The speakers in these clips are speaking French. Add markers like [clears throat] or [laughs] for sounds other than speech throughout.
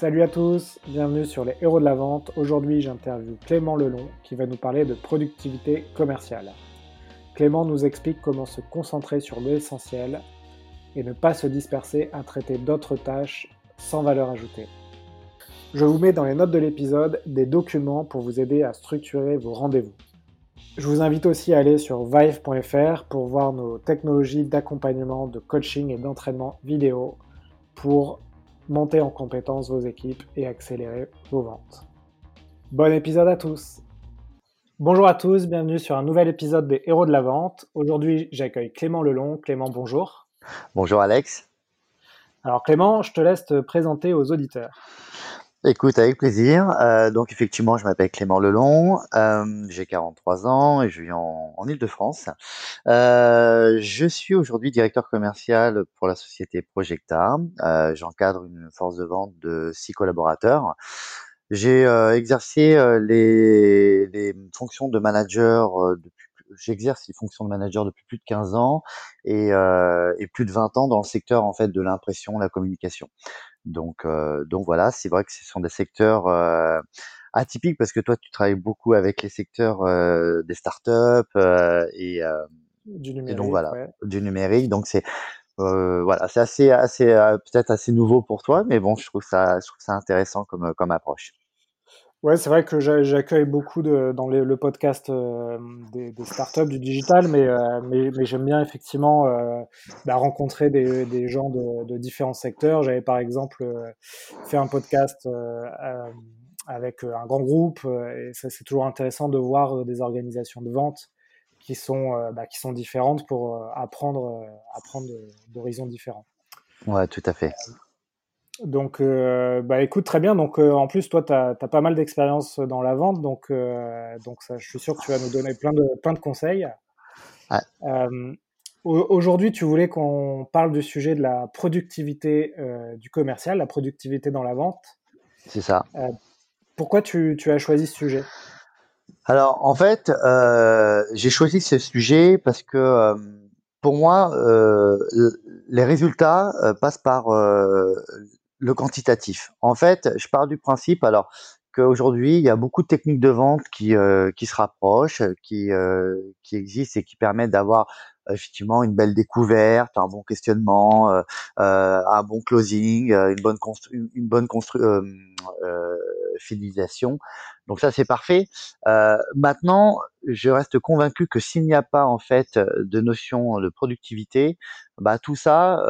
Salut à tous, bienvenue sur les héros de la vente. Aujourd'hui, j'interviewe Clément Lelon qui va nous parler de productivité commerciale. Clément nous explique comment se concentrer sur l'essentiel et ne pas se disperser à traiter d'autres tâches sans valeur ajoutée. Je vous mets dans les notes de l'épisode des documents pour vous aider à structurer vos rendez-vous. Je vous invite aussi à aller sur vive.fr pour voir nos technologies d'accompagnement, de coaching et d'entraînement vidéo pour monter en compétence vos équipes et accélérer vos ventes. Bon épisode à tous Bonjour à tous, bienvenue sur un nouvel épisode des Héros de la Vente. Aujourd'hui, j'accueille Clément Lelon. Clément, bonjour. Bonjour Alex. Alors Clément, je te laisse te présenter aux auditeurs. Écoute, avec plaisir. Euh, donc effectivement, je m'appelle Clément Lelon, euh, j'ai 43 ans et je vis en, en Ile-de-France. Euh, je suis aujourd'hui directeur commercial pour la société Projecta. Euh, j'encadre une force de vente de six collaborateurs. J'ai euh, exercé euh, les, les, fonctions de manager depuis j'exerce les fonctions de manager depuis plus de 15 ans et, euh, et, plus de 20 ans dans le secteur en fait de l'impression, la communication. Donc, euh, donc voilà, c'est vrai que ce sont des secteurs euh, atypiques parce que toi, tu travailles beaucoup avec les secteurs euh, des startups euh, et, euh, du numérique. Et donc voilà, ouais. du numérique. Donc c'est voilà, c'est assez, assez peut-être assez nouveau pour toi, mais bon, je trouve ça, je trouve ça intéressant comme, comme approche. Ouais, c'est vrai que j'accueille beaucoup de, dans les, le podcast euh, des, des, startups, du digital, mais, euh, mais, mais j'aime bien effectivement euh, bah, rencontrer des, des gens de, de, différents secteurs. J'avais par exemple fait un podcast avec un grand groupe, et ça c'est toujours intéressant de voir des organisations de vente qui sont, bah, qui sont différentes pour apprendre, apprendre d'horizons différents. Ouais, tout à fait. Donc, euh, bah écoute, très bien. Donc, euh, en plus, toi, tu as, pas mal d'expérience dans la vente. Donc, euh, donc ça, je suis sûr que tu vas nous donner plein de, plein de conseils. Ouais. Aujourd'hui, tu voulais qu'on parle du sujet de la productivité du commercial, la productivité dans la vente. C'est ça. pourquoi tu, tu, as choisi ce sujet? Alors, en fait, j'ai choisi ce sujet parce que pour moi, les résultats passent par le quantitatif. En fait, je pars du principe alors qu'aujourd'hui, il y a beaucoup de techniques de vente qui, euh, qui se rapprochent, qui, euh, qui existent et qui permettent d'avoir effectivement une belle découverte, un bon questionnement, euh, un bon closing, une bonne constru une bonne constru fidélisation. Donc ça c'est parfait. maintenant, je reste convaincu que s'il n'y a pas en fait de notion de productivité, bah tout ça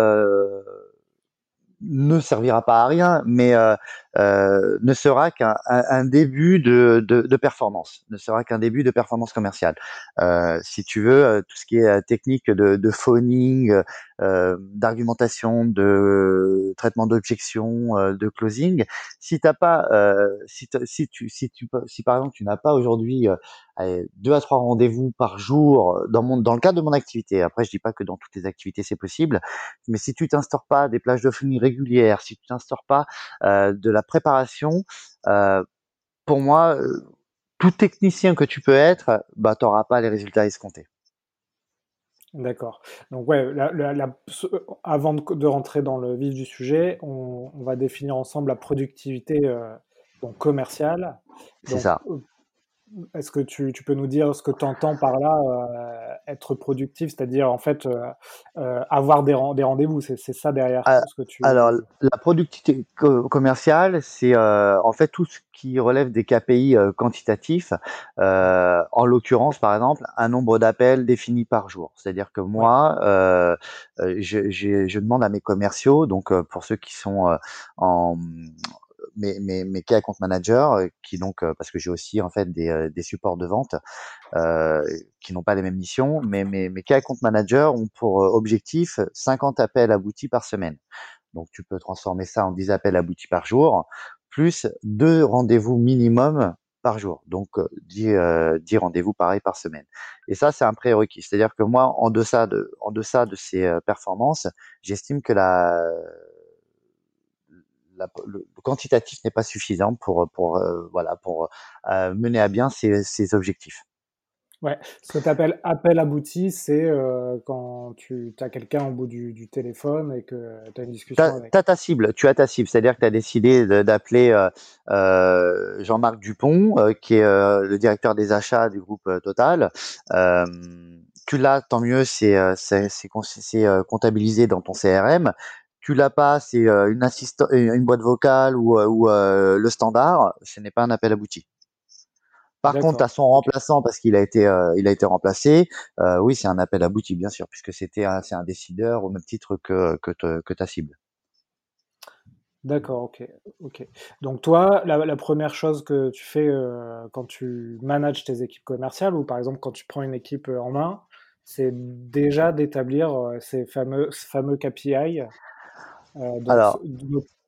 ne servira pas à rien, mais euh, euh, ne sera qu'un un début de, de, de, performance, ne sera qu'un début de performance commerciale. Euh, si tu veux, euh, tout ce qui est euh, technique de, de phoning, euh, d'argumentation, de traitement d'objection, de closing, si t'as pas, si, si, tu, si tu, si par exemple tu n'as pas aujourd'hui deux à trois rendez-vous par jour dans mon, dans le cadre de mon activité. Après, je dis pas que dans toutes les activités c'est possible, mais si tu t'instaures pas des plages de phoning régulières, si tu t'instaures pas de la préparation, euh, pour moi, euh, tout technicien que tu peux être, bah, tu n'auras pas les résultats escomptés. D'accord. Donc ouais, la, la, la, avant de, de, rentrer dans le vif du sujet, on, on va définir ensemble la productivité euh, donc commerciale. C'est ça. Est-ce que tu, tu, peux nous dire ce que tu entends par là, euh, être productif, c'est-à-dire en fait euh, euh, avoir des, des rendez-vous, c'est ça derrière ah, ce que tu... Alors, la productivité co commerciale, c'est en fait tout ce qui relève des KPI quantitatifs, en l'occurrence par exemple un nombre d'appels défini par jour. C'est-à-dire que moi, je, je, demande à mes commerciaux, donc pour ceux qui sont en mes, mes, mes key account managers, qui donc, parce que j'ai aussi en fait des, des supports de vente euh, qui n'ont pas les mêmes missions, mais mes, mes key account managers ont pour objectif 50 appels aboutis par semaine. Donc tu peux transformer ça en 10 appels aboutis par jour, plus deux rendez-vous minimum par jour. Donc 10, euh, 10 rendez-vous pareil par semaine. Et ça, c'est un prérequis. C'est-à-dire que moi, en deçà de, en deçà de ces performances, j'estime que la la, le, quantitatif n'est pas suffisant pour, pour, euh, voilà, pour euh, mener à bien ces, ces objectifs. Ouais, ce que tu appelles appel abouti, c'est euh, quand tu as quelqu'un au bout du, du téléphone et que tu as une Tu discussion as, avec. ta cible, tu as ta cible, c'est-à-dire que tu as décidé d'appeler euh, Jean-Marc Dupont, euh, qui est le directeur des achats du groupe Total. Tu l'as, tant mieux, c'est comptabilisé dans ton CRM. Tu l'as pas, c'est euh, une, assista- euh, une boîte vocale ou, euh, ou euh, le standard, ce n'est pas un appel abouti. Par contre, tu as D'accord, son remplaçant parce qu'il a été, euh, il a été remplacé. Euh, oui, c'est un appel abouti, bien sûr, puisque c'était un, c'est un décideur au même titre que, que, te- que ta cible. D'accord, ok, ok. Donc toi, la, la première chose que tu fais euh, quand tu manages tes équipes commerciales ou par exemple quand tu prends une équipe en main, c'est déjà d'établir ces fameux, ce fameux KPI. Euh, donc, Alors,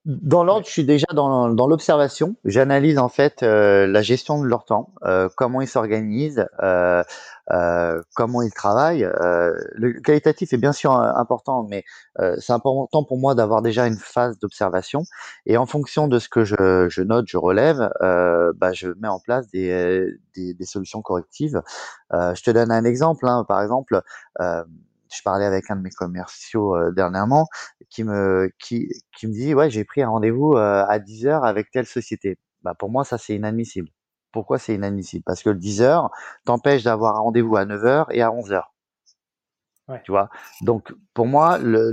Dans l'ordre, ouais, je suis déjà dans, dans l'observation. J'analyse en fait euh, la gestion de leur temps, euh, comment ils s'organisent, euh, euh, comment ils travaillent. Euh, le qualitatif est bien sûr important, mais euh, c'est important pour moi d'avoir déjà une phase d'observation. Et en fonction de ce que je, je note, je relève, euh, bah, je mets en place des, des, des solutions correctives. Euh, je te donne un exemple. hein. Par exemple, euh, je parlais avec un de mes commerciaux euh, dernièrement qui me qui qui me dit ouais j'ai pris un rendez-vous euh, à 10 heures avec telle société. Bah pour moi ça c'est inadmissible. Pourquoi c'est inadmissible? Parce que le 10 heures t'empêche d'avoir un rendez-vous à 9 heures et à 11 heures. ouais, Tu vois? Donc pour moi le,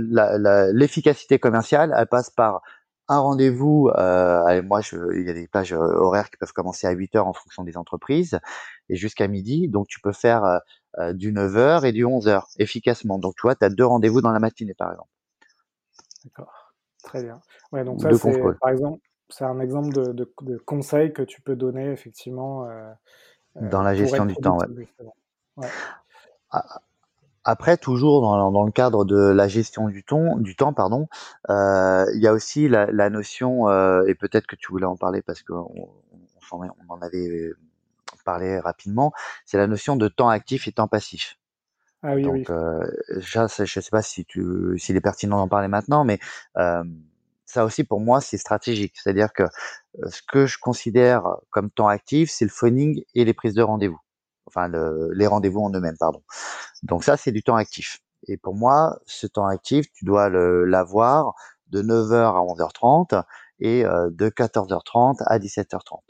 l'efficacité commerciale elle passe par un rendez-vous. Euh, moi je, il y a des plages horaires qui peuvent commencer à 8 heures en fonction des entreprises et jusqu'à midi. Donc tu peux faire euh, euh, du 9 heures et du 11 heures efficacement. Donc tu vois tu as deux rendez-vous dans la matinée par exemple d'accord, très bien. Ouais, donc ça c'est par exemple, c'est un exemple de, de, de conseil que tu peux donner effectivement euh, Dans euh, la gestion du temps, ouais. Ouais, Après, toujours dans, dans le cadre de la gestion du temps, du temps, pardon, euh, il y a aussi la, la notion, euh, et peut-être que tu voulais en parler parce qu'on on, on en avait parlé rapidement, c'est la notion de temps actif et temps passif. ah oui, oui, Donc, euh, ça, c'est- je ne sais pas si tu, s'il est pertinent d'en parler maintenant, mais euh, ça aussi pour moi c'est stratégique. C'est-à-dire que euh, ce que je considère comme temps actif, c'est le phoning et les prises de rendez-vous. Enfin, le- les rendez-vous en eux-mêmes, pardon. Donc ça, c'est du temps actif. Et pour moi, ce temps actif, tu dois l'avoir de 9h à 11h30 et euh, de 14h30 à 17h30.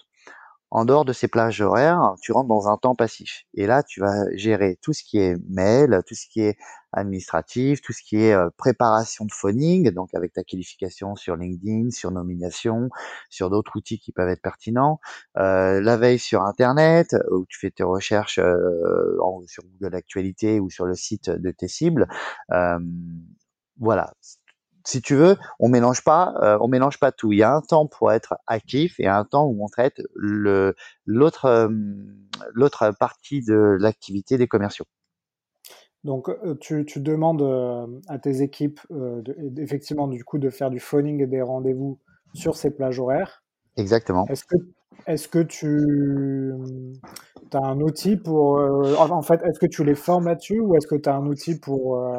En dehors de ces plages horaires, tu rentres dans un temps passif. Et là, tu vas gérer tout ce qui est mail, tout ce qui est administratif, tout ce qui est euh, préparation de phoning, donc avec ta qualification sur LinkedIn, sur nomination, sur d'autres outils qui peuvent être pertinents. Euh, la veille sur Internet, où tu fais tes recherches euh, sur Google Actualité ou sur le site de tes cibles. Euh, voilà, si tu veux, on mélange pas, euh, on mélange pas tout. Il y a un temps pour être actif et un temps où on traite le l'autre euh, l'autre partie de l'activité des commerciaux. Donc, euh, tu, tu demandes à tes équipes, de- effectivement, du coup, de faire du phoning et des rendez-vous sur ces plages horaires. Exactement. Est-ce que, est-ce que tu as un outil pour... euh, en en fait, est-ce que tu les formes là-dessus ou est-ce que tu as un outil pour, euh,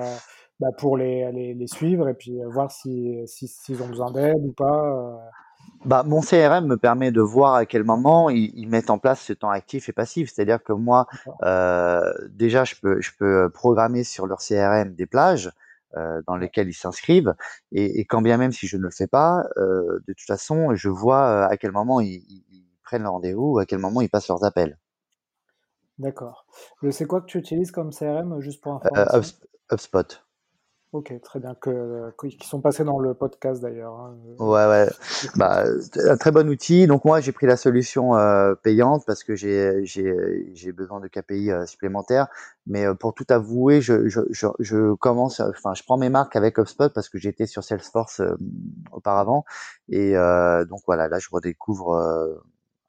bah, pour les, les, les suivre et puis euh, voir si, si- s'ils ont besoin d'aide ou pas euh, Bah, mon CRM me permet de voir à quel moment ils, ils mettent en place ce temps actif et passif. C'est-à-dire que moi, euh, déjà, je peux, je peux programmer sur leur CRM des plages euh, dans lesquelles ils s'inscrivent. Et, et quand bien même si je ne le fais pas, euh, de toute façon, je vois à quel moment ils, ils- ils prennent le rendez-vous ou à quel moment ils passent leurs appels. d'accord. C'est quoi que tu utilises comme CRM, juste pour information? Hubs- HubSpot. Ok, très bien. Que, que- qui sont passés dans le podcast d'ailleurs. hein, euh, Ouais, ouais. Bah, un très bon outil. Donc moi, j'ai pris la solution euh, payante parce que j'ai j'ai j'ai besoin de KPI euh, supplémentaires. Mais euh, pour tout avouer, je je je, je commence, enfin, je prends mes marques avec HubSpot parce que j'étais sur Salesforce euh, auparavant. Et euh, donc voilà, là, je redécouvre euh,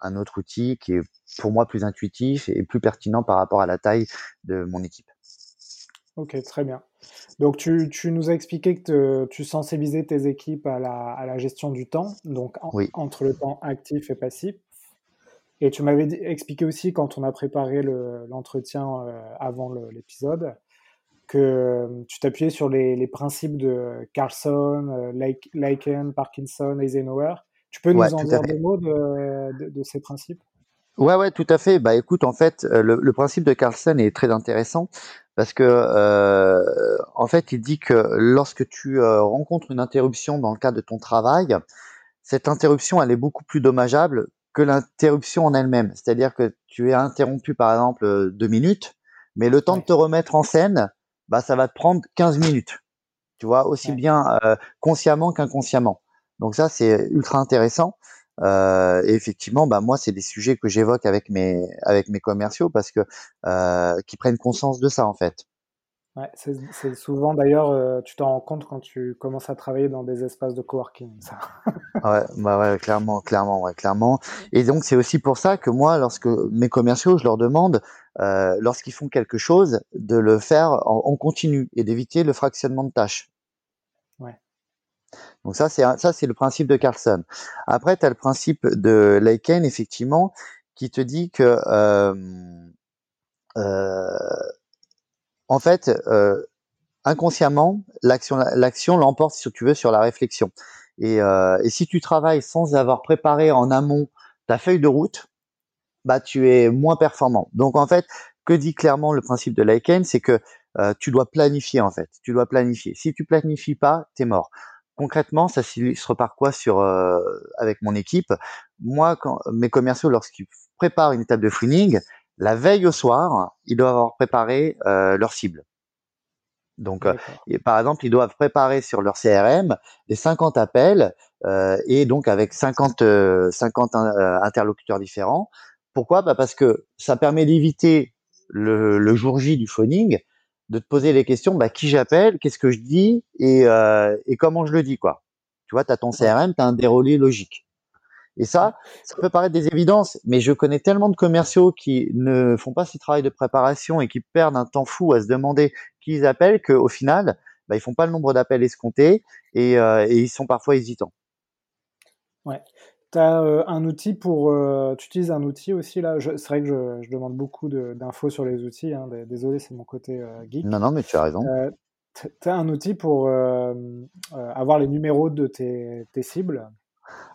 un autre outil qui est pour moi plus intuitif et plus pertinent par rapport à la taille de mon équipe. Ok, très bien. Donc tu, tu nous as expliqué que te- tu sensibilisais tes équipes à la, à la gestion du temps, donc en- Oui, entre le temps actif et passif. Et tu m'avais dit- expliqué aussi quand on a préparé le- l'entretien euh, avant le- l'épisode que euh, tu t'appuyais sur les, les principes de Carlson, euh, Laik- Laken, Parkinson, Eisenhower. Tu peux ouais, nous en tout à dire fait. deux mots de, de- de ces principes? Ouais, ouais, tout à fait. Bah, écoute, en fait, euh, le, le principe de Carlson est très intéressant parce que, euh, en fait, il dit que lorsque tu euh, rencontres une interruption dans le cadre de ton travail, cette interruption, elle est beaucoup plus dommageable que l'interruption en elle-même. C'est-à-dire que tu es interrompu, par exemple, deux minutes, mais le temps de te remettre en scène, bah, ça va te prendre 15 minutes. Tu vois, aussi ouais. bien euh, consciemment qu'inconsciemment. Donc ça, c'est ultra intéressant. Euh, et effectivement, bah moi, c'est des sujets que j'évoque avec mes avec mes commerciaux parce que euh, qui prennent conscience de ça en fait. Ouais, c'est c'est souvent d'ailleurs, heu, tu t'en rends compte quand tu commences à travailler dans des espaces de coworking, ça. Ouais, bah ouais, clairement, clairement, ouais, clairement. Et donc c'est aussi pour ça que moi, lorsque mes commerciaux, je leur demande, euh, lorsqu'ils font quelque chose, de le faire en, en continu et d'éviter le fractionnement de tâches. Donc ça, c'est ça, c'est le principe de Carlson. Après, tu as le principe de Lacan, effectivement, qui te dit que euh, euh, en fait, euh, inconsciemment, l'action, l'action l'emporte, si tu veux, sur la réflexion. Et, et si tu travailles sans avoir préparé en amont ta feuille de route, bah tu es moins performant. Donc en fait, que dit clairement le principe de Lacan, c'est que tu dois planifier en fait. Tu dois planifier. Si tu planifies pas, t'es mort. Concrètement, ça s'illustre par quoi sur euh, avec mon équipe? Moi, quand mes commerciaux, lorsqu'ils préparent une étape de fooling, la veille au soir, ils doivent avoir préparé euh, leur cible. Donc, euh, et par exemple, ils doivent préparer sur leur CRM les 50 appels euh, et donc avec 50, euh, 50 euh, interlocuteurs différents. Pourquoi? Bah Parce que ça permet d'éviter le, le jour J du phoning de te poser les questions bah, qui j'appelle, qu'est-ce que je dis et, euh, et comment je le dis. quoi. Tu vois, tu as ton CRM, tu as un déroulé logique. Et ça, ça peut paraître des évidences, mais je connais tellement de commerciaux qui ne font pas ce travail de préparation et qui perdent un temps fou à se demander qui ils appellent qu'au final, bah, ils font pas le nombre d'appels escomptés et, euh, et ils sont parfois hésitants. Ouais. Tu as, heu, un outil pour, heu, tu utilises un outil aussi là? C'est vrai que je je demande beaucoup de d'infos sur les outils, hein, dé désolé, c'est mon côté, Non, geek. non, mais tu as raison. Heu, tu as un outil pour, heu, avoir les numéros de tes tes cibles?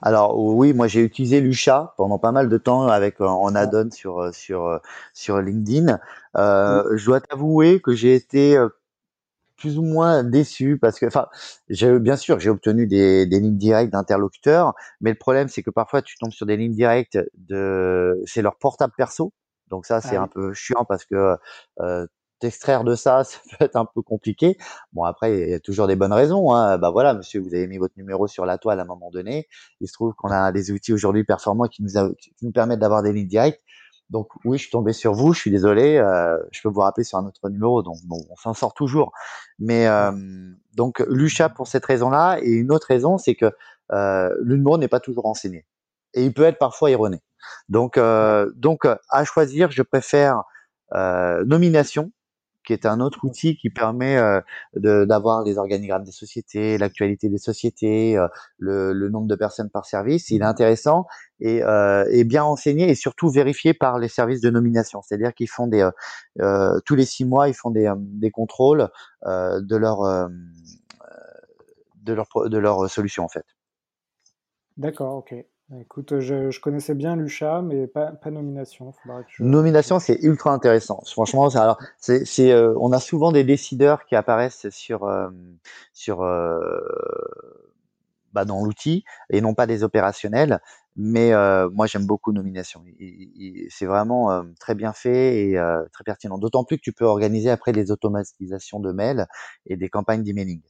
Alors oui, moi j'ai utilisé Lusha pendant pas mal de temps avec en Ouais, add-on sur euh, sur euh, sur LinkedIn. oui, Euh, je dois t'avouer que j'ai été euh, plus ou moins déçu parce que, enfin, j'ai bien sûr, j'ai obtenu des, des lignes directes d'interlocuteurs, mais le problème, c'est que parfois, tu tombes sur des lignes directes de, c'est leur portable perso. Donc ça, c'est ah un oui, peu chiant parce que euh, t'extraire de ça, [laughs] ça peut être un peu compliqué. Bon, après, il y a toujours des bonnes raisons. Hein. Bah voilà, monsieur, vous avez mis votre numéro sur la toile à un moment donné. Il se trouve qu'on a des outils aujourd'hui performants qui nous, a- qui nous permettent d'avoir des lignes directes. Donc oui, je suis tombé sur vous, je suis désolé, euh, je peux vous rappeler sur un autre numéro. Donc bon, on s'en sort toujours. Mais euh, donc Lucha pour cette raison-là, et une autre raison, c'est que euh, le numéro n'est pas toujours renseigné. Et il peut être parfois erroné. Donc, euh, donc à choisir, je préfère euh, nomination qui est un autre outil qui permet euh, d'avoir les organigrammes des sociétés, l'actualité des sociétés, euh, le, le nombre de personnes par service. Il est intéressant et, euh, et bien renseigné et surtout vérifié par les services de nomination. C'est-à-dire qu'ils font des euh, euh, tous les six mois, ils font des, euh, des contrôles de leur de leur de leur solution en fait. d'accord, OK. Écoute, je je connaissais bien Lusha, mais pas pas Nomination, je Nomination, c'est ultra intéressant. Franchement, c'est- alors c'est, c'est, euh, on a souvent des décideurs qui apparaissent sur euh, sur euh, bah, dans l'outil et non pas des opérationnels. Mais euh, moi, j'aime beaucoup Nomination. Il- il- il- c'est vraiment euh, très bien fait et euh, très pertinent. D'autant plus que tu peux organiser après des automatisations de mails et des campagnes d'emailing.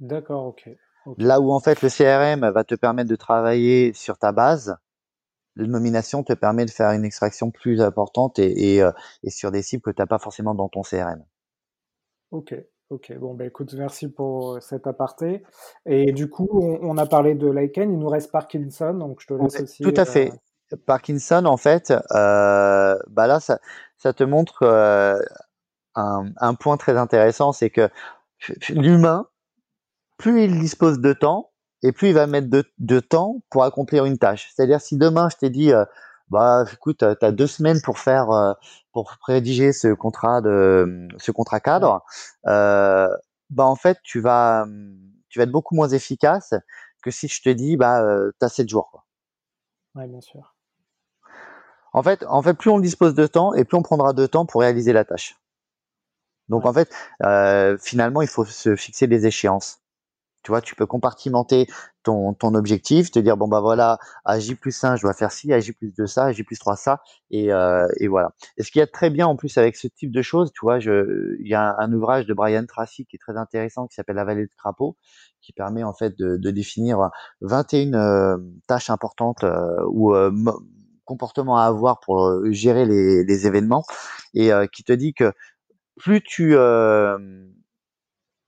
d'accord, OK, Là où en fait le CRM va te permettre de travailler sur ta base, le nomination te permet de faire une extraction plus importante et, et, euh, et sur des cibles que tu n'as pas forcément dans ton CRM. OK, OK. Bon, bah, écoute, merci pour, heu, cet aparté et du coup, on on a parlé de Lichen, il nous reste Parkinson, donc je te laisse aussi, tout à fait. Parkinson, en fait, euh, bah là, ça, ça te montre euh, un, un point très intéressant, c'est que l'humain, plus il dispose de temps, et plus il va mettre de, de temps pour accomplir une tâche. C'est-à-dire, si demain, je t'ai dit, euh, bah, écoute, tu as deux semaines pour faire, euh, pour rédiger ce contrat de, ce contrat cadre, euh, bah, en fait, tu vas, tu vas être beaucoup moins efficace que si je te dis, bah, euh, tu as sept jours, quoi. ouais, bien sûr. En fait, en fait, plus on dispose de temps et plus on prendra de temps pour réaliser la tâche. Donc en fait, euh, finalement, il faut se fixer des échéances. Tu vois, tu peux compartimenter ton, ton objectif, te dire bon bah voilà, à J plus 1, je dois faire ci, à J plus 2 ça, à J plus 3 ça, et, euh, et voilà. Et ce qu'il y a de très bien en plus avec ce type de choses, tu vois, je, il y a un, ouvrage de Brian Tracy qui est très intéressant qui s'appelle La vallée de crapaud, qui permet en fait de, de définir 21 euh, tâches importantes euh, ou euh, comportements à avoir pour gérer les, les événements, et qui te dit que plus tu en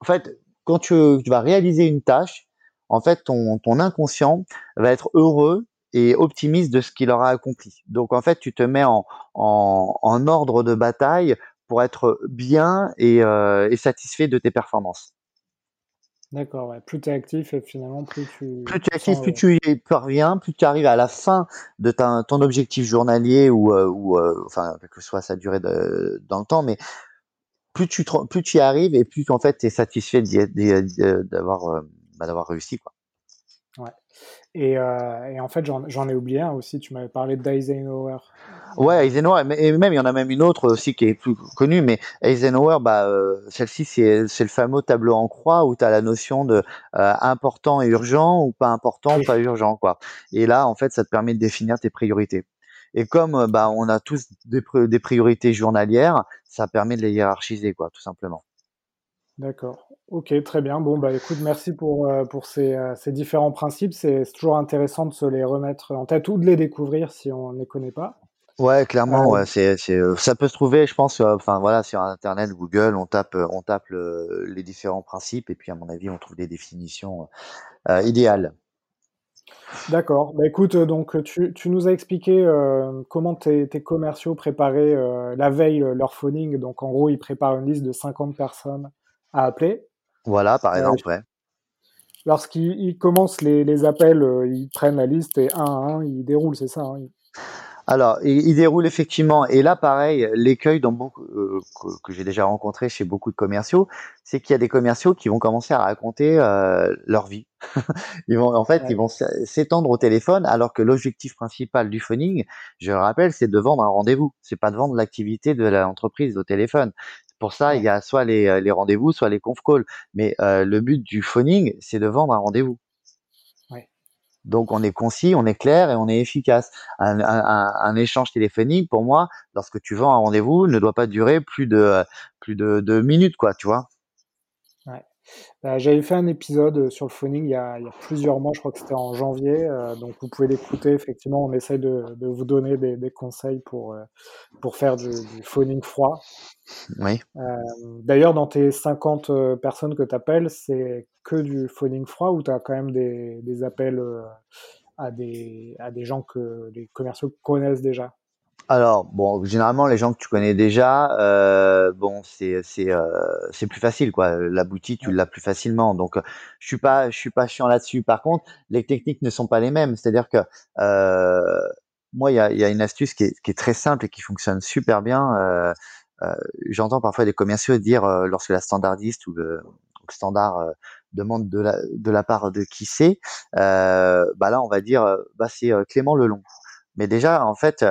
fait quand tu, vas réaliser une tâche, en fait, ton, ton inconscient va être heureux et optimiste de ce qu'il aura accompli. Donc, en fait, tu te mets en, en, en ordre de bataille pour être bien et, euh, et satisfait de tes performances. D'accord, ouais. plus tu es actif et finalement plus tu... Plus tu es actif, plus tu y parviens, plus tu arrives à la fin de ta, ton objectif journalier ou, euh, ou euh, enfin, que ce soit sa durée de, dans le temps, mais plus tu plus tu y arrives et plus en fait tu es satisfait d'avoir euh, bah, d'avoir réussi quoi. Ouais. Et, euh, et en fait j'en ai oublié un aussi. Tu m'avais parlé d'Eisenhower. Ouais, Eisenhower, et même il y en a même une autre aussi qui est plus connue, mais Eisenhower, bah, euh, celle-ci c'est le fameux tableau en croix où tu as la notion de important et urgent ou pas important, pas urgent quoi. Et là en fait ça te permet de définir tes priorités. Et comme euh, bah, on a tous des, des, priorités journalières, ça permet de les hiérarchiser, quoi, tout simplement. D'accord. Ok, très bien. Bon, bah écoute, merci pour, euh, pour ces, euh, ces, différents principes. C'est toujours intéressant de se les remettre en tête ou de les découvrir si on ne les connaît pas. Ouais, clairement, ouais, c'est, ça peut se trouver, je pense, enfin voilà, sur Internet, Google, on tape, on tape les différents principes et puis à mon avis, on trouve des définitions idéales. D'accord. Bah, écoute, euh, donc tu tu nous as expliqué, heu, comment tes tes commerciaux préparaient, heu, la veille, euh, leur phoning. Donc en gros, ils préparent une liste de 50 personnes à appeler. Voilà, par exemple. Lorsqu'ils commencent les les appels, euh, ils prennent la liste et un à un, ils déroulent, c'est ça, hein? Alors, il, déroule effectivement, et là, pareil, l'écueil dans beaucoup, euh, que, j'ai déjà rencontré chez beaucoup de commerciaux, c'est qu'il y a des commerciaux qui vont commencer à raconter euh, leur vie. [laughs] ils vont, en fait, ils vont s'étendre au téléphone, alors que l'objectif principal du phoning, je le rappelle, c'est de vendre un rendez-vous. C'est pas de vendre l'activité de l'entreprise au téléphone. Pour ça, il y a soit les, les rendez-vous, soit les conf calls. Mais euh, le but du phoning, c'est de vendre un rendez-vous. Donc on est concis, on est clair et on est efficace. Un, échange téléphonique, pour moi, lorsque tu vends un rendez-vous, ne doit pas durer plus de plus de deux minutes, quoi, tu vois. Bah, j'avais fait un épisode sur le phoning il y, a, plusieurs mois, je crois que c'était en janvier, euh, donc vous pouvez l'écouter. Effectivement, on essaye de, vous donner des, conseils pour, euh, pour faire du, du phoning froid. Oui. Euh, d'ailleurs, dans tes 50 euh, personnes que tu appelles, c'est que du phoning froid ou tu as quand même des, des appels euh, à, des, à des gens que les commerciaux connaissent déjà? Alors bon, généralement les gens que tu connais déjà, euh, bon c'est c'est euh, c'est plus facile quoi. La boutique tu l'as plus facilement, donc je suis pas je suis pas chiant là-dessus. Par contre, les techniques ne sont pas les mêmes. C'est-à-dire que euh, moi il y a, y a une astuce qui est, qui est très simple et qui fonctionne super bien. Euh, euh, j'entends parfois des commerciaux dire euh, lorsque la standardiste ou le, standard euh, demande de la, de la part de qui c'est, bah là on va dire bah c'est Clément Lelon. Mais déjà en fait,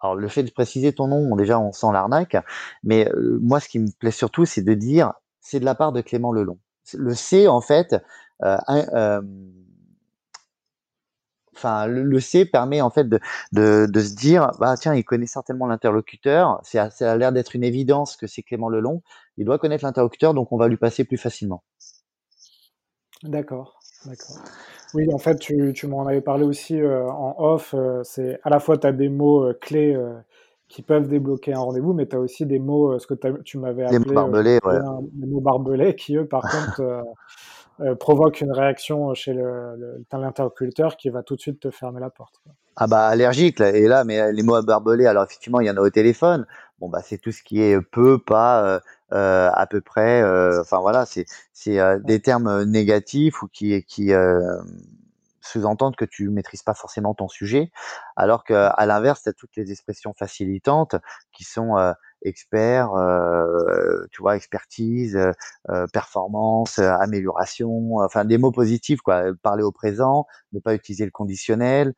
alors le fait de préciser ton nom, déjà on sent l'arnaque. Mais moi ce qui me plaît surtout c'est de dire c'est de la part de Clément Lelon. Le C en fait enfin le, C permet en fait de, de, de, se dire bah tiens il connaît certainement l'interlocuteur c'est ça a l'air d'être une évidence que c'est Clément Lelon il doit connaître l'interlocuteur donc on va lui passer plus facilement d'accord d'accord oui en fait tu, tu m'en avais parlé aussi euh, en off euh, c'est à la fois tu as des mots euh, clés qui peuvent débloquer un rendez-vous mais tu as aussi des mots ce que tu m'avais appelé mots barbelés, ouais. des mots barbelés [laughs] qui eux par [laughs] contre euh, provoque une réaction chez l'interlocuteur qui va tout de suite te fermer la porte. Ah bah allergique là, et là mais euh, les mots à barbelés alors effectivement il y en a au téléphone. Bon bah c'est tout ce qui est peu pas euh à peu près enfin voilà c'est c'est des termes négatifs ou qui qui sous-entendent que tu maîtrises pas forcément ton sujet. Alors que à l'inverse tu as toutes les expressions facilitantes qui sont expert, euh, tu vois, expertise, euh, performance, amélioration, enfin des mots positifs quoi. Parler au présent, ne pas utiliser le conditionnel.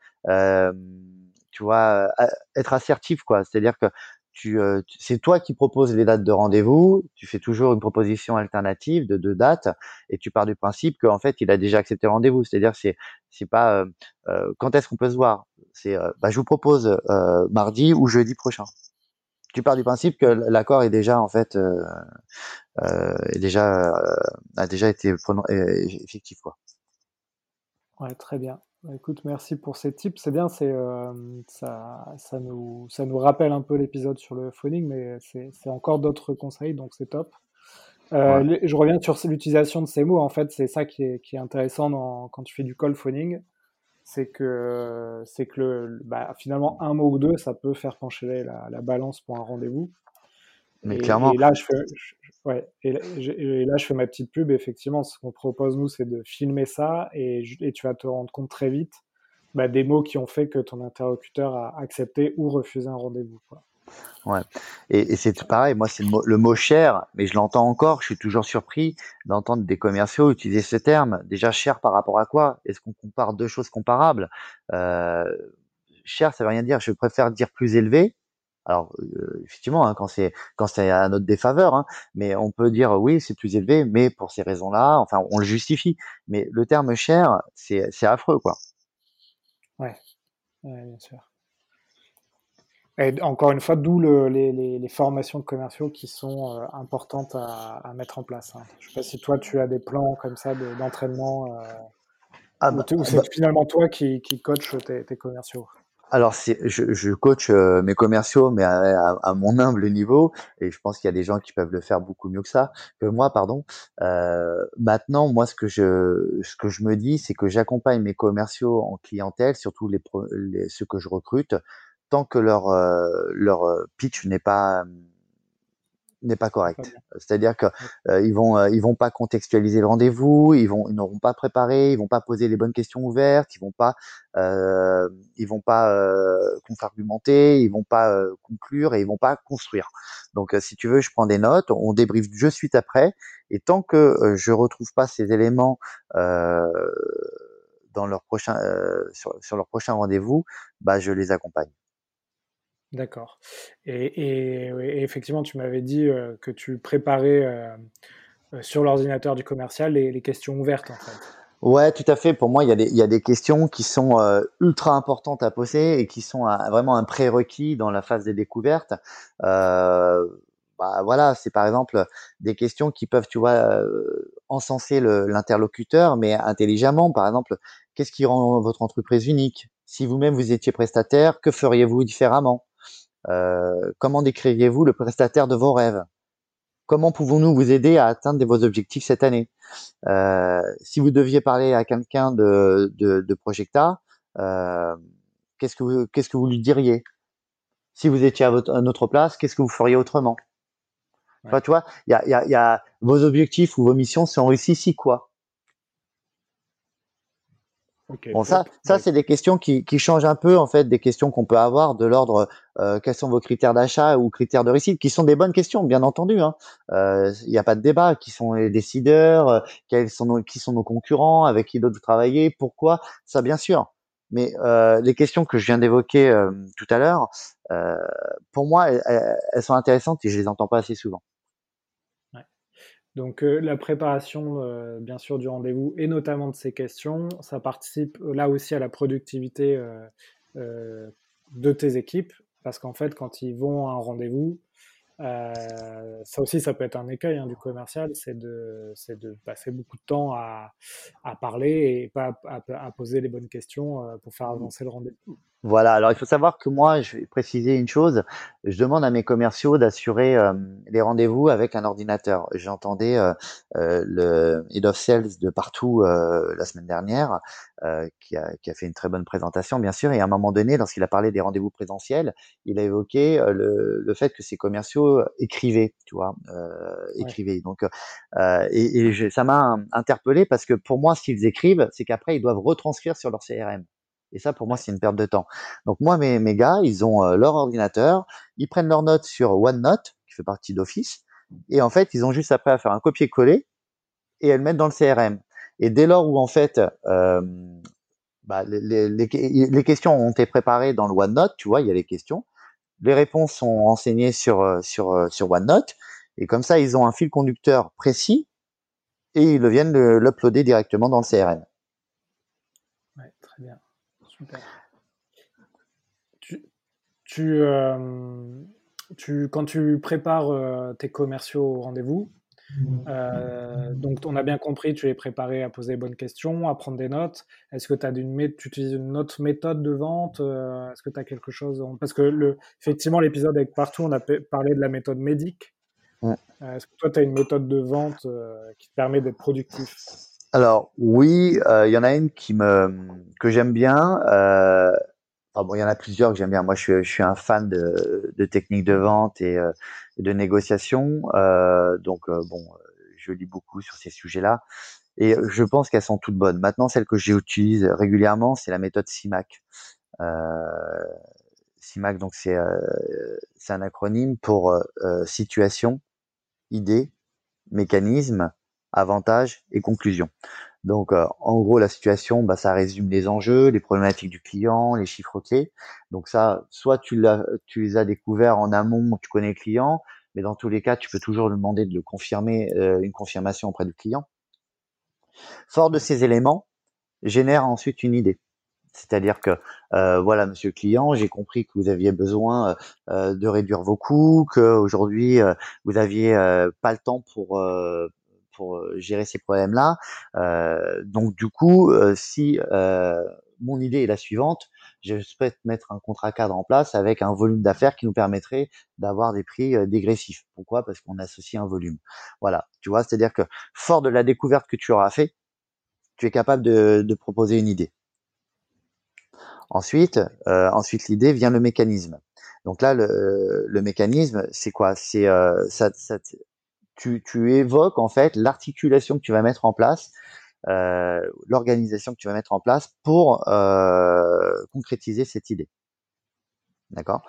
tu vois, être assertif, quoi. C'est-à-dire que tu, c'est toi qui proposes les dates de rendez-vous, tu fais toujours une proposition alternative de deux dates et tu pars du principe qu'en fait il a déjà accepté le rendez-vous. C'est-à-dire c'est c'est pas quand est-ce qu'on peut se voir? C'est bah, je vous propose mardi ou jeudi prochain. Tu pars du principe que l'accord est déjà en fait est déjà a déjà été effectif quoi. Ouais, très bien. Bah, écoute, merci pour ces tips. C'est bien, c'est, ça, ça, nous, ça nous rappelle un peu l'épisode sur le phoning, mais c'est, encore d'autres conseils, donc c'est top. Euh, je reviens sur l'utilisation de ces mots. En fait, c'est ça qui est, qui est intéressant quand tu fais du call phoning. C'est que, c'est que le, bah, finalement, un mot ou deux, ça peut faire pencher la, la balance pour un rendez-vous. Mais clairement. Et là, je fais, ouais, et, là, je fais ma petite pub. Effectivement, ce qu'on propose, nous, c'est de filmer ça et, et, tu vas te rendre compte très vite bah, des mots qui ont fait que ton interlocuteur a accepté ou refusé un rendez-vous. Ouais. Et, c'est pareil, moi, c'est le mot, cher, mais je l'entends encore. Je suis toujours surpris d'entendre des commerciaux utiliser ce terme. Déjà, cher par rapport à quoi? Est-ce qu'on compare deux choses comparables? Euh, Cher, ça veut rien dire. Je préfère dire plus élevé alors euh, effectivement, hein, quand c'est quand c'est à notre défaveur, hein, mais on peut dire oui, c'est plus élevé, mais pour ces raisons-là, enfin, on le justifie. Mais le terme cher, c'est affreux, quoi. Ouais, bien sûr. Et encore une fois, d'où le, les, les, formations de commerciaux qui sont euh, importantes à, à, mettre en place. Hein. Je sais pas si toi tu as des plans comme ça d'entraînement, euh, ah bah, ou, c'est bah finalement toi qui, qui coach tes, tes commerciaux? Alors, je, je coach euh, mes commerciaux, mais à, mon humble niveau, et je pense qu'il y a des gens qui peuvent le faire beaucoup mieux que ça, que moi, pardon. Euh, maintenant, moi, ce que je, ce que je me dis, c'est que j'accompagne mes commerciaux en clientèle, surtout les, les, ceux que je recrute, tant que leur euh, leur pitch n'est pas n'est pas correct. C'est-à-dire que euh, ils vont euh, ils vont pas contextualiser le rendez-vous, ils vont ils n'auront pas préparé, ils vont pas poser les bonnes questions ouvertes, ils vont pas euh, ils vont pas euh, contre-argumenter, ils vont pas euh, conclure et ils vont pas construire. Donc si tu veux, je prends des notes, on débriefe de suite après et tant que je retrouve pas ces éléments dans leur prochain sur, sur leur prochain rendez-vous, bah je les accompagne. D'accord. Et, effectivement, tu m'avais dit que tu préparais sur l'ordinateur du commercial les, questions ouvertes, en. Ouais, tout à fait. Pour moi, il y a des, il y a des questions qui sont ultra importantes à poser et qui sont vraiment un prérequis dans la phase des découvertes. bah, voilà, c'est par exemple des questions qui peuvent, tu vois, encenser l'interlocuteur, mais intelligemment. Par exemple, qu'est-ce qui rend votre entreprise unique? Si vous-même vous étiez prestataire, que feriez-vous différemment? Euh, comment décririez-vous le prestataire de vos rêves? Comment pouvons-nous vous aider à atteindre vos objectifs cette année? Euh, Si vous deviez parler à quelqu'un de, de, de Projecta, euh, qu'est-ce que vous qu'est-ce que vous lui diriez? Si vous étiez à, votre, à notre place, qu'est-ce que vous feriez autrement? Enfin, tu vois, il y a, y, a, y a vos objectifs ou vos missions sont réussis si quoi? Bon, ça, ça c'est des questions qui, qui changent un peu en fait des questions qu'on peut avoir de l'ordre euh, quels sont vos critères d'achat ou critères de réussite, qui sont des bonnes questions, bien entendu. Hein. Euh, il n'y a pas de débat. Qui sont les décideurs? Euh, Quels sont nos, qui sont nos concurrents? Avec qui d'autres vous travaillez? Pourquoi? Ça, bien sûr. Mais euh, les questions que je viens d'évoquer euh, tout à l'heure, pour moi, elles, elles, sont intéressantes et je les entends pas assez souvent. Donc euh, la préparation, euh, bien sûr, du rendez-vous et notamment de ces questions, ça participe euh, là aussi à la productivité de tes équipes, parce qu'en fait, quand ils vont à un rendez-vous, ça aussi, ça peut être un écueil hein, du commercial, c'est de, de passer beaucoup de temps à, à parler et pas à, à, poser les bonnes questions pour faire avancer le rendez-vous. Voilà, alors il faut savoir que moi, je vais préciser une chose, je demande à mes commerciaux d'assurer euh, les rendez-vous avec un ordinateur. J'entendais euh, euh, le Head of Sales de partout la semaine dernière, qui a, qui, a, fait une très bonne présentation, bien sûr, et à un moment donné, lorsqu'il a parlé des rendez-vous présentiels, il a évoqué le, le, fait que ses commerciaux écrivaient, tu vois, écrivaient. Donc, et, et ça m'a interpellé parce que pour moi, s'ils écrivent, c'est qu'après, ils doivent retranscrire sur leur CRM. Et ça, pour moi, c'est une perte de temps. Donc moi, mes, mes gars, ils ont euh, leur ordinateur, ils prennent leurs notes sur OneNote, qui fait partie d'Office, et en fait, ils ont juste après à faire un copier-coller et à le mettre dans le CRM. Et dès lors où en fait, euh, bah, les, les, les, questions ont été préparées dans le OneNote, tu vois, il y a les questions. Les réponses sont renseignées sur, euh, sur, euh, sur OneNote. Et comme ça, ils ont un fil conducteur précis et ils viennent l'uploader directement dans le CRM. Ouais. Super. Tu, tu, euh, tu quand tu prépares tes commerciaux au rendez-vous, euh, donc, on a bien compris, tu es préparé à poser les bonnes questions, à prendre des notes. Est-ce que as une, tu utilises une autre méthode de vente euh, Est-ce que tu as quelque chose Parce que, le, effectivement, l'épisode avec Partout, on a parlé de la méthode médique. Euh, est-ce que toi, tu as une méthode de vente qui te permet d'être productif? Alors, oui, il y en a une qui me, que j'aime bien. bon, il y en a plusieurs que j'aime bien. Moi, je suis, un fan de, de techniques de vente et de négociation. Euh, donc euh, bon, je lis beaucoup sur ces sujets-là et je pense qu'elles sont toutes bonnes. Maintenant, celle que j'utilise régulièrement, c'est la méthode CIMAC. Euh, CIMAC, donc c'est c'est un acronyme pour situation, idée, mécanisme, avantage et conclusion. Donc, euh, en gros, la situation, bah, ça résume les enjeux, les problématiques du client, les chiffres clés. Donc ça, soit tu, tu les as découverts en amont, tu connais le client, mais dans tous les cas, tu peux toujours demander de le confirmer, euh, une confirmation auprès du client. Fort de ces éléments, génère ensuite une idée. C'est-à-dire que euh, voilà, monsieur le client, j'ai compris que vous aviez besoin de réduire vos coûts, que aujourd'hui vous aviez pas le temps pour pour euh, gérer ces problèmes-là. Euh, donc du coup, euh, si mon idée est la suivante, je souhaite mettre un contrat cadre en place avec un volume d'affaires qui nous permettrait d'avoir des prix dégressifs. Pourquoi? Parce qu'on associe un volume. Voilà, tu vois, c'est-à-dire que fort de la découverte que tu auras fait, tu es capable de, proposer une idée. Ensuite, l'idée vient le mécanisme. Donc là, le, mécanisme, c'est quoi? C'est ça, tu, tu évoques en fait l'articulation que tu vas mettre en place, euh, l'organisation que tu vas mettre en place pour euh, concrétiser cette idée. D'accord?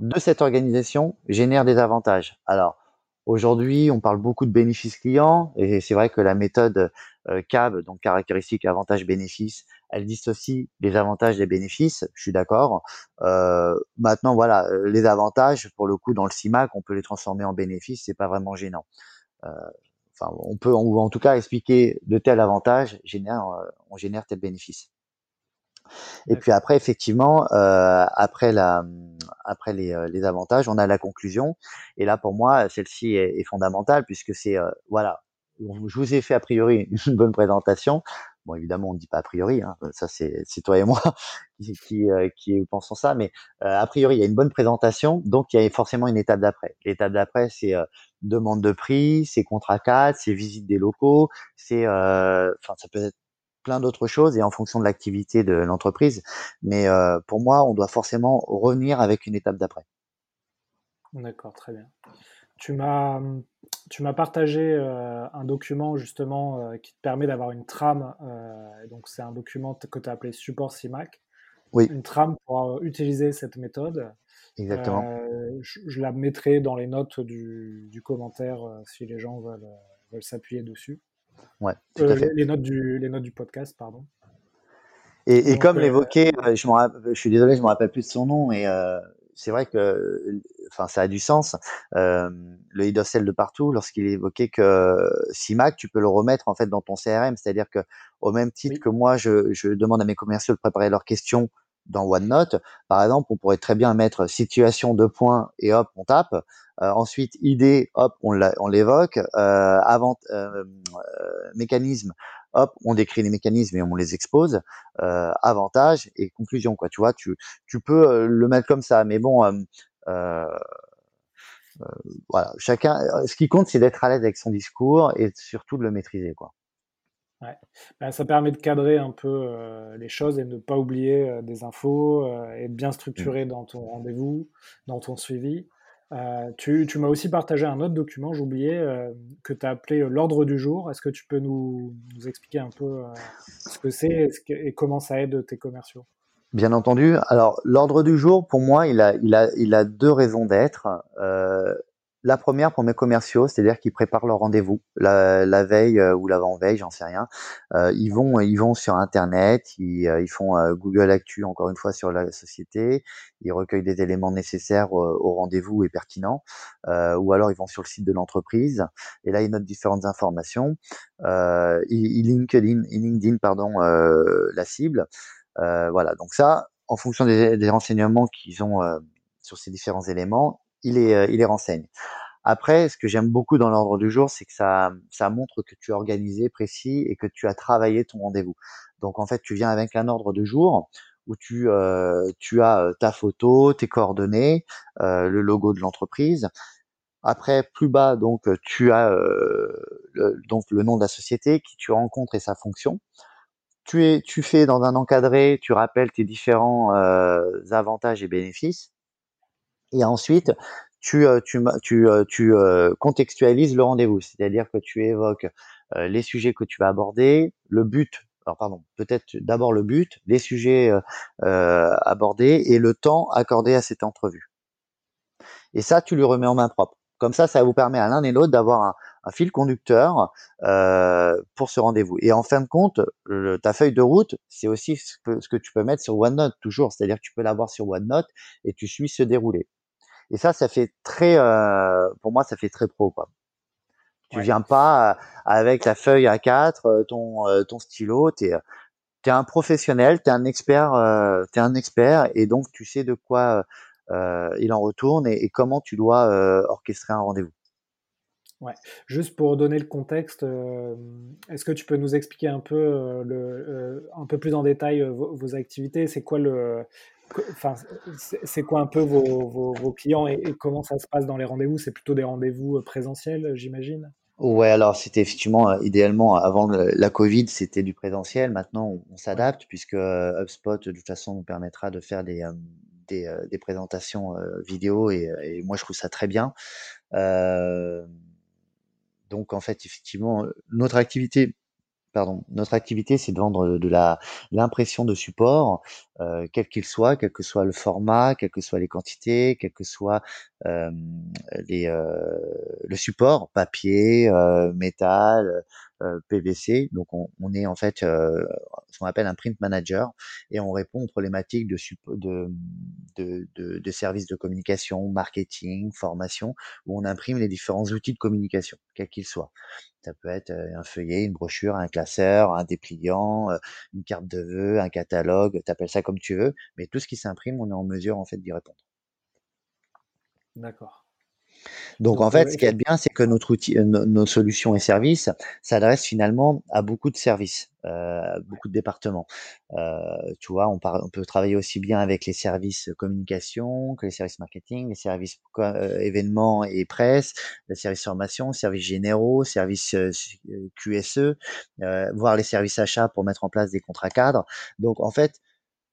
De cette organisation génère des avantages. Alors, aujourd'hui, on parle beaucoup de bénéfices clients et c'est vrai que la méthode euh, CAB, donc caractéristiques, avantages, bénéfices, elle dissocie les avantages des bénéfices. Je suis d'accord. Euh, maintenant, voilà, euh, les avantages, pour le coup, dans le CIMAC, on peut les transformer en bénéfices. C'est pas vraiment gênant. Euh, enfin, on peut, en tout cas, expliquer de tel avantage génère, on génère tel bénéfice. Et puis après, effectivement, euh, après la, après les, les, avantages, on a la conclusion. Et là, pour moi, celle-ci est, est, fondamentale puisque c'est, euh, voilà, je vous ai fait a priori [laughs] une bonne présentation. Bon, évidemment, on ne dit pas a priori, hein, ça c'est toi et moi [laughs] euh, qui pensons ça, mais euh, a priori, il y a une bonne présentation, donc il y a forcément une étape d'après. L'étape d'après, c'est euh, demande de prix, c'est contrat cadre, c'est visite des locaux, c'est, enfin, ça peut être plein d'autres choses et en fonction de l'activité de l'entreprise. Mais pour moi, on doit forcément revenir avec une étape d'après. D'accord, très bien. Tu m'as tu m'as partagé euh, un document justement euh, qui te permet d'avoir une trame. Euh, donc c'est un document que tu as appelé support CIMAC. Oui. Une trame pour utiliser cette méthode. Exactement. Je, la mettrai dans les notes du, du commentaire si les gens veulent, veulent s'appuyer dessus. Ouais, tout à fait. Les, notes du, les notes du podcast, pardon. Et, et comme l'évoquait, je, je suis désolé, je ne me rappelle plus de son nom, et c'est vrai que enfin ça a du sens. Euh, le head of sale de partout, lorsqu'il évoquait que CIMAC, tu peux le remettre en fait dans ton CRM, c'est-à-dire que au même titre que moi, je, je, demande à mes commerciaux de préparer leurs questions dans OneNote, par exemple, on pourrait très bien mettre situation de points et hop, on tape. Euh, ensuite, idée, hop, on l'évoque. Euh, avant, euh, mécanisme, hop, on décrit les mécanismes et on les expose. Euh, avantages et conclusion, quoi. Tu vois, tu, tu peux le mettre comme ça, mais bon, euh, euh, voilà, chacun. Euh, ce qui compte, c'est d'être à l'aise avec son discours et surtout de le maîtriser, quoi. Ouais. Ben, ça permet de cadrer un peu les choses et de ne pas oublier des infos et de bien structurer mmh. dans ton rendez-vous, dans ton suivi. Tu, tu m'as aussi partagé un autre document, j'oubliais, que tu as appelé l'ordre du jour. Est-ce que tu peux nous, expliquer un peu ce que c'est et comment ça aide tes commerciaux? Bien entendu. Alors, l'ordre du jour, pour moi, il a deux raisons d'être. La première pour mes commerciaux, c'est-à-dire qu'ils préparent leur rendez-vous la, veille euh, ou l'avant-veille, j'en sais rien. Euh, ils vont, ils vont sur Internet, ils, euh, font Google Actu encore une fois sur la société, ils recueillent des éléments nécessaires au rendez-vous et pertinents, ou alors ils vont sur le site de l'entreprise et là ils notent différentes informations. ils, LinkedIn, LinkedIn pardon la cible. voilà, donc ça, en fonction des, des renseignements qu'ils ont sur ces différents éléments, il les, euh, il renseigne. Après, ce que j'aime beaucoup dans l'ordre du jour, c'est que ça, ça montre que tu es organisé, précis et que tu as travaillé ton rendez-vous. Donc en fait, tu viens avec un ordre du jour où tu, euh, tu as euh, ta photo, tes coordonnées, le logo de l'entreprise. Après, plus bas, donc tu as le, donc le nom de la société qui tu rencontres et sa fonction. Tu es, tu fais dans un encadré, tu rappelles tes différents avantages et bénéfices. Et ensuite, tu, euh, tu, tu, euh, tu euh, contextualises le rendez-vous, c'est-à-dire que tu évoques les sujets que tu vas aborder, le but, alors pardon, peut-être d'abord le but, les sujets abordés et le temps accordé à cette entrevue. Et ça, tu lui remets en main propre. Comme ça, ça vous permet à l'un et l'autre d'avoir un, un, fil conducteur euh, pour ce rendez-vous. Et en fin de compte, ta feuille de route, c'est aussi ce que, ce que, tu peux mettre sur OneNote toujours. C'est-à-dire que tu peux l'avoir sur OneNote et tu suis ce déroulé. Et ça, ça fait très, euh, pour moi, ça fait très pro, quoi. Tu viens pas euh, avec la feuille A4, euh, ton, ton stylo, tu es, un professionnel, tu es un expert, un expert et donc tu sais de quoi il en retourne et, comment tu dois orchestrer un rendez-vous. Ouais. Juste pour donner le contexte, est-ce que tu peux nous expliquer un peu, le, un peu plus en détail vos, vos activités? C'est quoi le, Enfin, c'est quoi un peu vos, vos, clients et, comment ça se passe dans les rendez-vous? C'est plutôt des rendez-vous euh, présentiels, j'imagine? Ouais, alors c'était effectivement, euh, idéalement, avant la Covid, c'était du présentiel. Maintenant, on, s'adapte puisque euh, HubSpot, de toute façon, nous permettra de faire des, des, des, présentations vidéo et, et, moi, je trouve ça très bien. donc, en fait, effectivement, notre activité pardon, notre activité, c'est de vendre de la l'impression de support, euh, quel qu'il soit, quel que soit le format, quelles que soient les quantités, quel que soit euh, les, euh, le support, papier, euh, métal, euh, PVC. Donc on, est en fait euh, ce qu'on appelle un print manager et on répond aux problématiques de, de, de, de, services de communication, marketing, formation, où on imprime les différents outils de communication, quels qu'ils soient. Ça peut être un feuillet, une brochure, un classeur, un dépliant, une carte de vœux, un catalogue, tu appelles ça comme tu veux, mais tout ce qui s'imprime, on est en mesure en fait d'y répondre. D'accord. Donc, en fait, ce qui est bien, c'est que notre outil, nos solutions et services s'adressent finalement à beaucoup de services, euh, beaucoup de départements. Euh, tu vois, on, on, peut travailler aussi bien avec les services communication que les services marketing, les services euh, événements et presse, les services formation, services généraux, services euh, QSE, voire les services achats pour mettre en place des contrats cadres. Donc, en fait,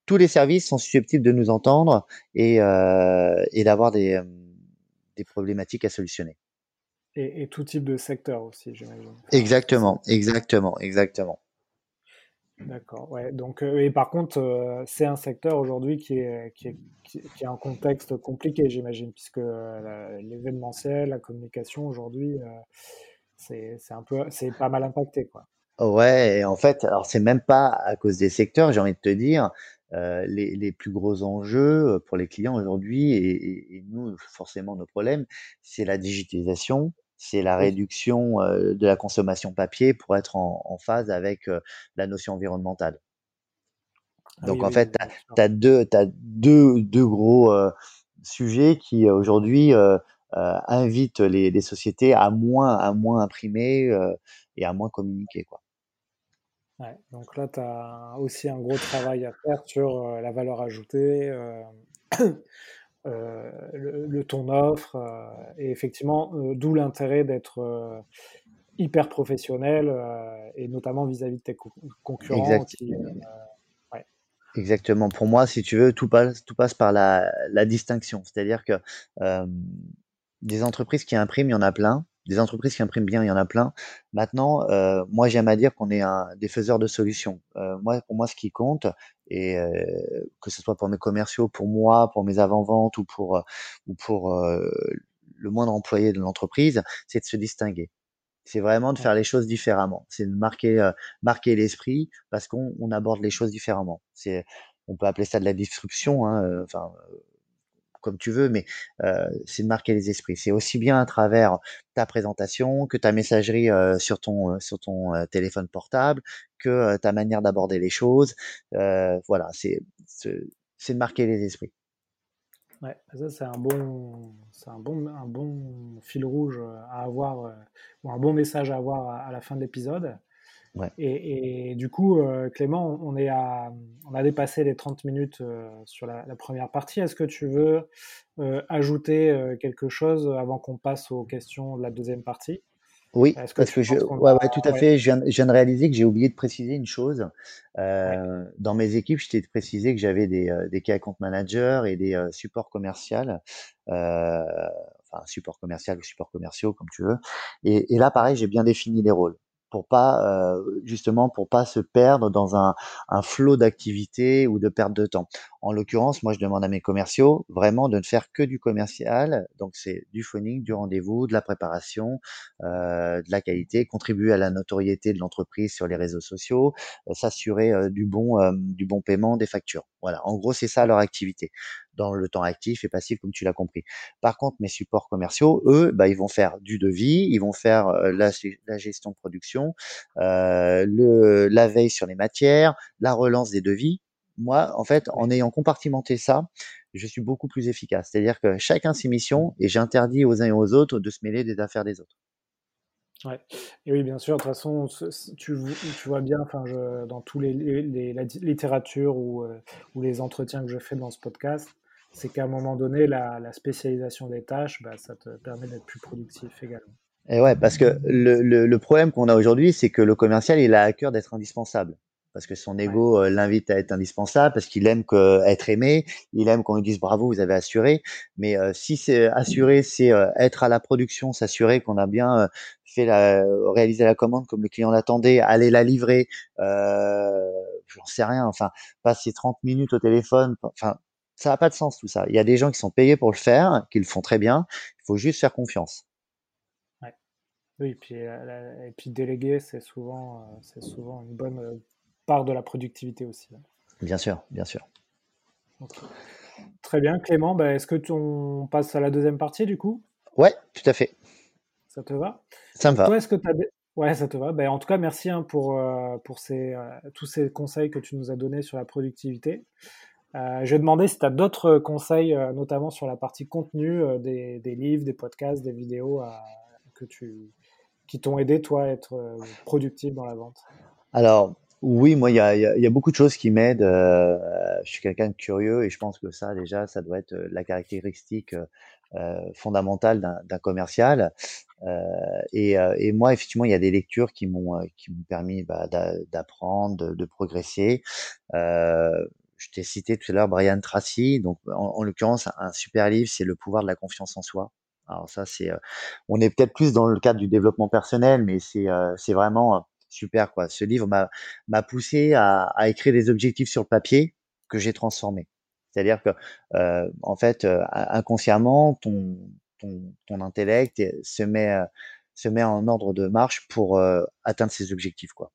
tous les services sont susceptibles de nous entendre et, et d'avoir des des problématiques à solutionner. Et, tout type de secteur aussi, j'imagine. exactement, exactement, exactement. D'accord. Ouais. Donc, euh, et par contre, euh, c'est un secteur aujourd'hui qui est, qui, est, qui, a un contexte compliqué, j'imagine, puisque euh, l'événementiel, la communication aujourd'hui, c'est un peu, c'est pas mal impacté, quoi. Ouais, et en fait, alors c'est même pas à cause des secteurs, j'ai envie de te dire, euh, les, les, plus gros enjeux euh, pour les clients aujourd'hui et, et, nous, forcément, nos problèmes, c'est la digitalisation, c'est la réduction euh, de la consommation papier pour être en, en phase avec la notion environnementale. Ah Donc, en fait, tu as, deux, as deux, deux gros sujets qui aujourd'hui invitent les, les, sociétés à moins, à moins imprimer et à moins communiquer. Quoi donc là, tu as aussi un gros travail à faire sur euh, la valeur ajoutée, euh, [clears throat] euh, le, ton offre, et effectivement, d'où l'intérêt d'être hyper professionnel, et notamment vis-à-vis de tes concurrents. Exactement. Pour moi, si tu veux, tout passe, tout passe par la, la distinction. C'est-à-dire que des entreprises qui impriment, il y en a plein des entreprises qui impriment bien, il y en a plein. Maintenant, euh, moi j'aime à dire qu'on est un, des faiseurs de solutions. Euh, moi, pour moi, ce qui compte, et euh, que ce soit pour mes commerciaux, pour moi, pour mes avant-ventes ou pour ou pour le moindre employé de l'entreprise, c'est de se distinguer. C'est vraiment de faire les choses différemment. C'est de marquer, euh, marquer l'esprit parce qu'on on aborde les choses différemment. C'est, on peut appeler ça de la disruption, hein, euh, enfin, euh, comme tu veux, mais c'est de marquer les esprits. C'est aussi bien à travers ta présentation que ta messagerie sur ton sur ton téléphone portable, que ta manière d'aborder les choses. Voilà, c'est c'est de marquer les esprits. Ouais, ça c'est un bon, c'est un bon, un bon fil rouge à avoir, ou un bon message à avoir à la fin de l'épisode. Ouais. Et, et du coup, euh, Clément, on est à, on a dépassé les 30 minutes euh, sur la, la première partie. Est-ce que tu veux euh, ajouter quelque chose avant qu'on passe aux questions de la deuxième partie? Oui, que parce que je, ouais, ouais, tout à ouais, fait. Je viens, je viens de réaliser que j'ai oublié de préciser une chose. Euh, dans mes équipes, je t'ai précisé que j'avais des, des key account managers et des euh, supports commerciaux, euh, enfin support commercial ou supports commerciaux comme tu veux. Et, et là, pareil, j'ai bien défini les rôles pour pas euh, justement pour pas se perdre dans un, un flot d'activités ou de perte de temps. En l'occurrence, moi, je demande à mes commerciaux vraiment de ne faire que du commercial. Donc, c'est du phoning, du rendez-vous, de la préparation, euh, de la qualité, contribuer à la notoriété de l'entreprise sur les réseaux sociaux, euh, s'assurer euh, du bon du bon paiement des factures. Voilà, en gros, c'est ça leur activité dans le temps actif et passif, comme tu l'as compris. Par contre, mes supports commerciaux, eux, bah, ils vont faire du devis, ils vont faire la, gestion de production, la veille sur les matières, la relance des devis. Moi, en fait, en ayant compartimenté ça, je suis beaucoup plus efficace. C'est-à-dire que chacun ses missions et j'interdis aux uns et aux autres de se mêler des affaires des autres. Ouais. Et oui, bien sûr, de toute façon, tu, tu vois bien, enfin, je, dans tous les, les, la littérature ou, euh, ou les entretiens que je fais dans ce podcast, c'est qu'à un moment donné, la, la spécialisation des tâches, bah, ça te permet d'être plus productif également. Et ouais, parce que le, le, le problème qu'on a aujourd'hui, c'est que le commercial, il a à cœur d'être indispensable. Parce que son ego ouais. euh, l'invite à être indispensable, parce qu'il aime que, être aimé, il aime qu'on lui dise bravo, vous avez assuré. Mais euh, si c'est assuré, c'est euh, être à la production, s'assurer qu'on a bien euh, fait la, réaliser la commande comme le client l'attendait, aller la livrer, euh, j'en sais rien, enfin, passer 30 minutes au téléphone, enfin, ça n'a pas de sens tout ça. Il y a des gens qui sont payés pour le faire, qui le font très bien, il faut juste faire confiance. Ouais. Oui, et puis, euh, et puis déléguer, c'est souvent, euh, c'est souvent une bonne euh, part de la productivité aussi. Bien sûr, bien sûr. Okay. Très bien, Clément. Bah, Est-ce que tu, on passe à la deuxième partie du coup? Ouais, tout à fait. Ça te va? Ça me va. Toi, est-ce que tu as des... Ouais, ça te va. Ben, en tout cas, merci hein, pour, euh, pour ces, euh, tous ces conseils que tu nous as donnés sur la productivité. Euh, je vais demander si tu as d'autres conseils, notamment sur la partie contenu, des, des, livres, des podcasts, des vidéos que tu, qui t'ont aidé, toi, à être productif dans la vente. Alors, oui, moi, il y a, beaucoup de choses qui m'aident. Euh, je suis quelqu'un de curieux et je pense que ça, déjà, ça doit être la caractéristique euh, fondamentale d'un commercial. Euh, et, moi, effectivement, il y a des lectures qui m'ont permis bah, d'apprendre, de, progresser. je t'ai cité tout à l'heure Brian Tracy. Donc, en, en l'occurrence, un super livre, c'est Le pouvoir de la confiance en soi. Alors ça, c'est, on est peut-être plus dans le cadre du développement personnel, mais c'est, c'est vraiment super quoi. Ce livre m'a m'a poussé à, à, écrire des objectifs sur le papier que j'ai transformés. C'est-à-dire que euh, en fait euh, inconsciemment ton, ton ton intellect se met euh, se met en ordre de marche pour atteindre ses objectifs quoi.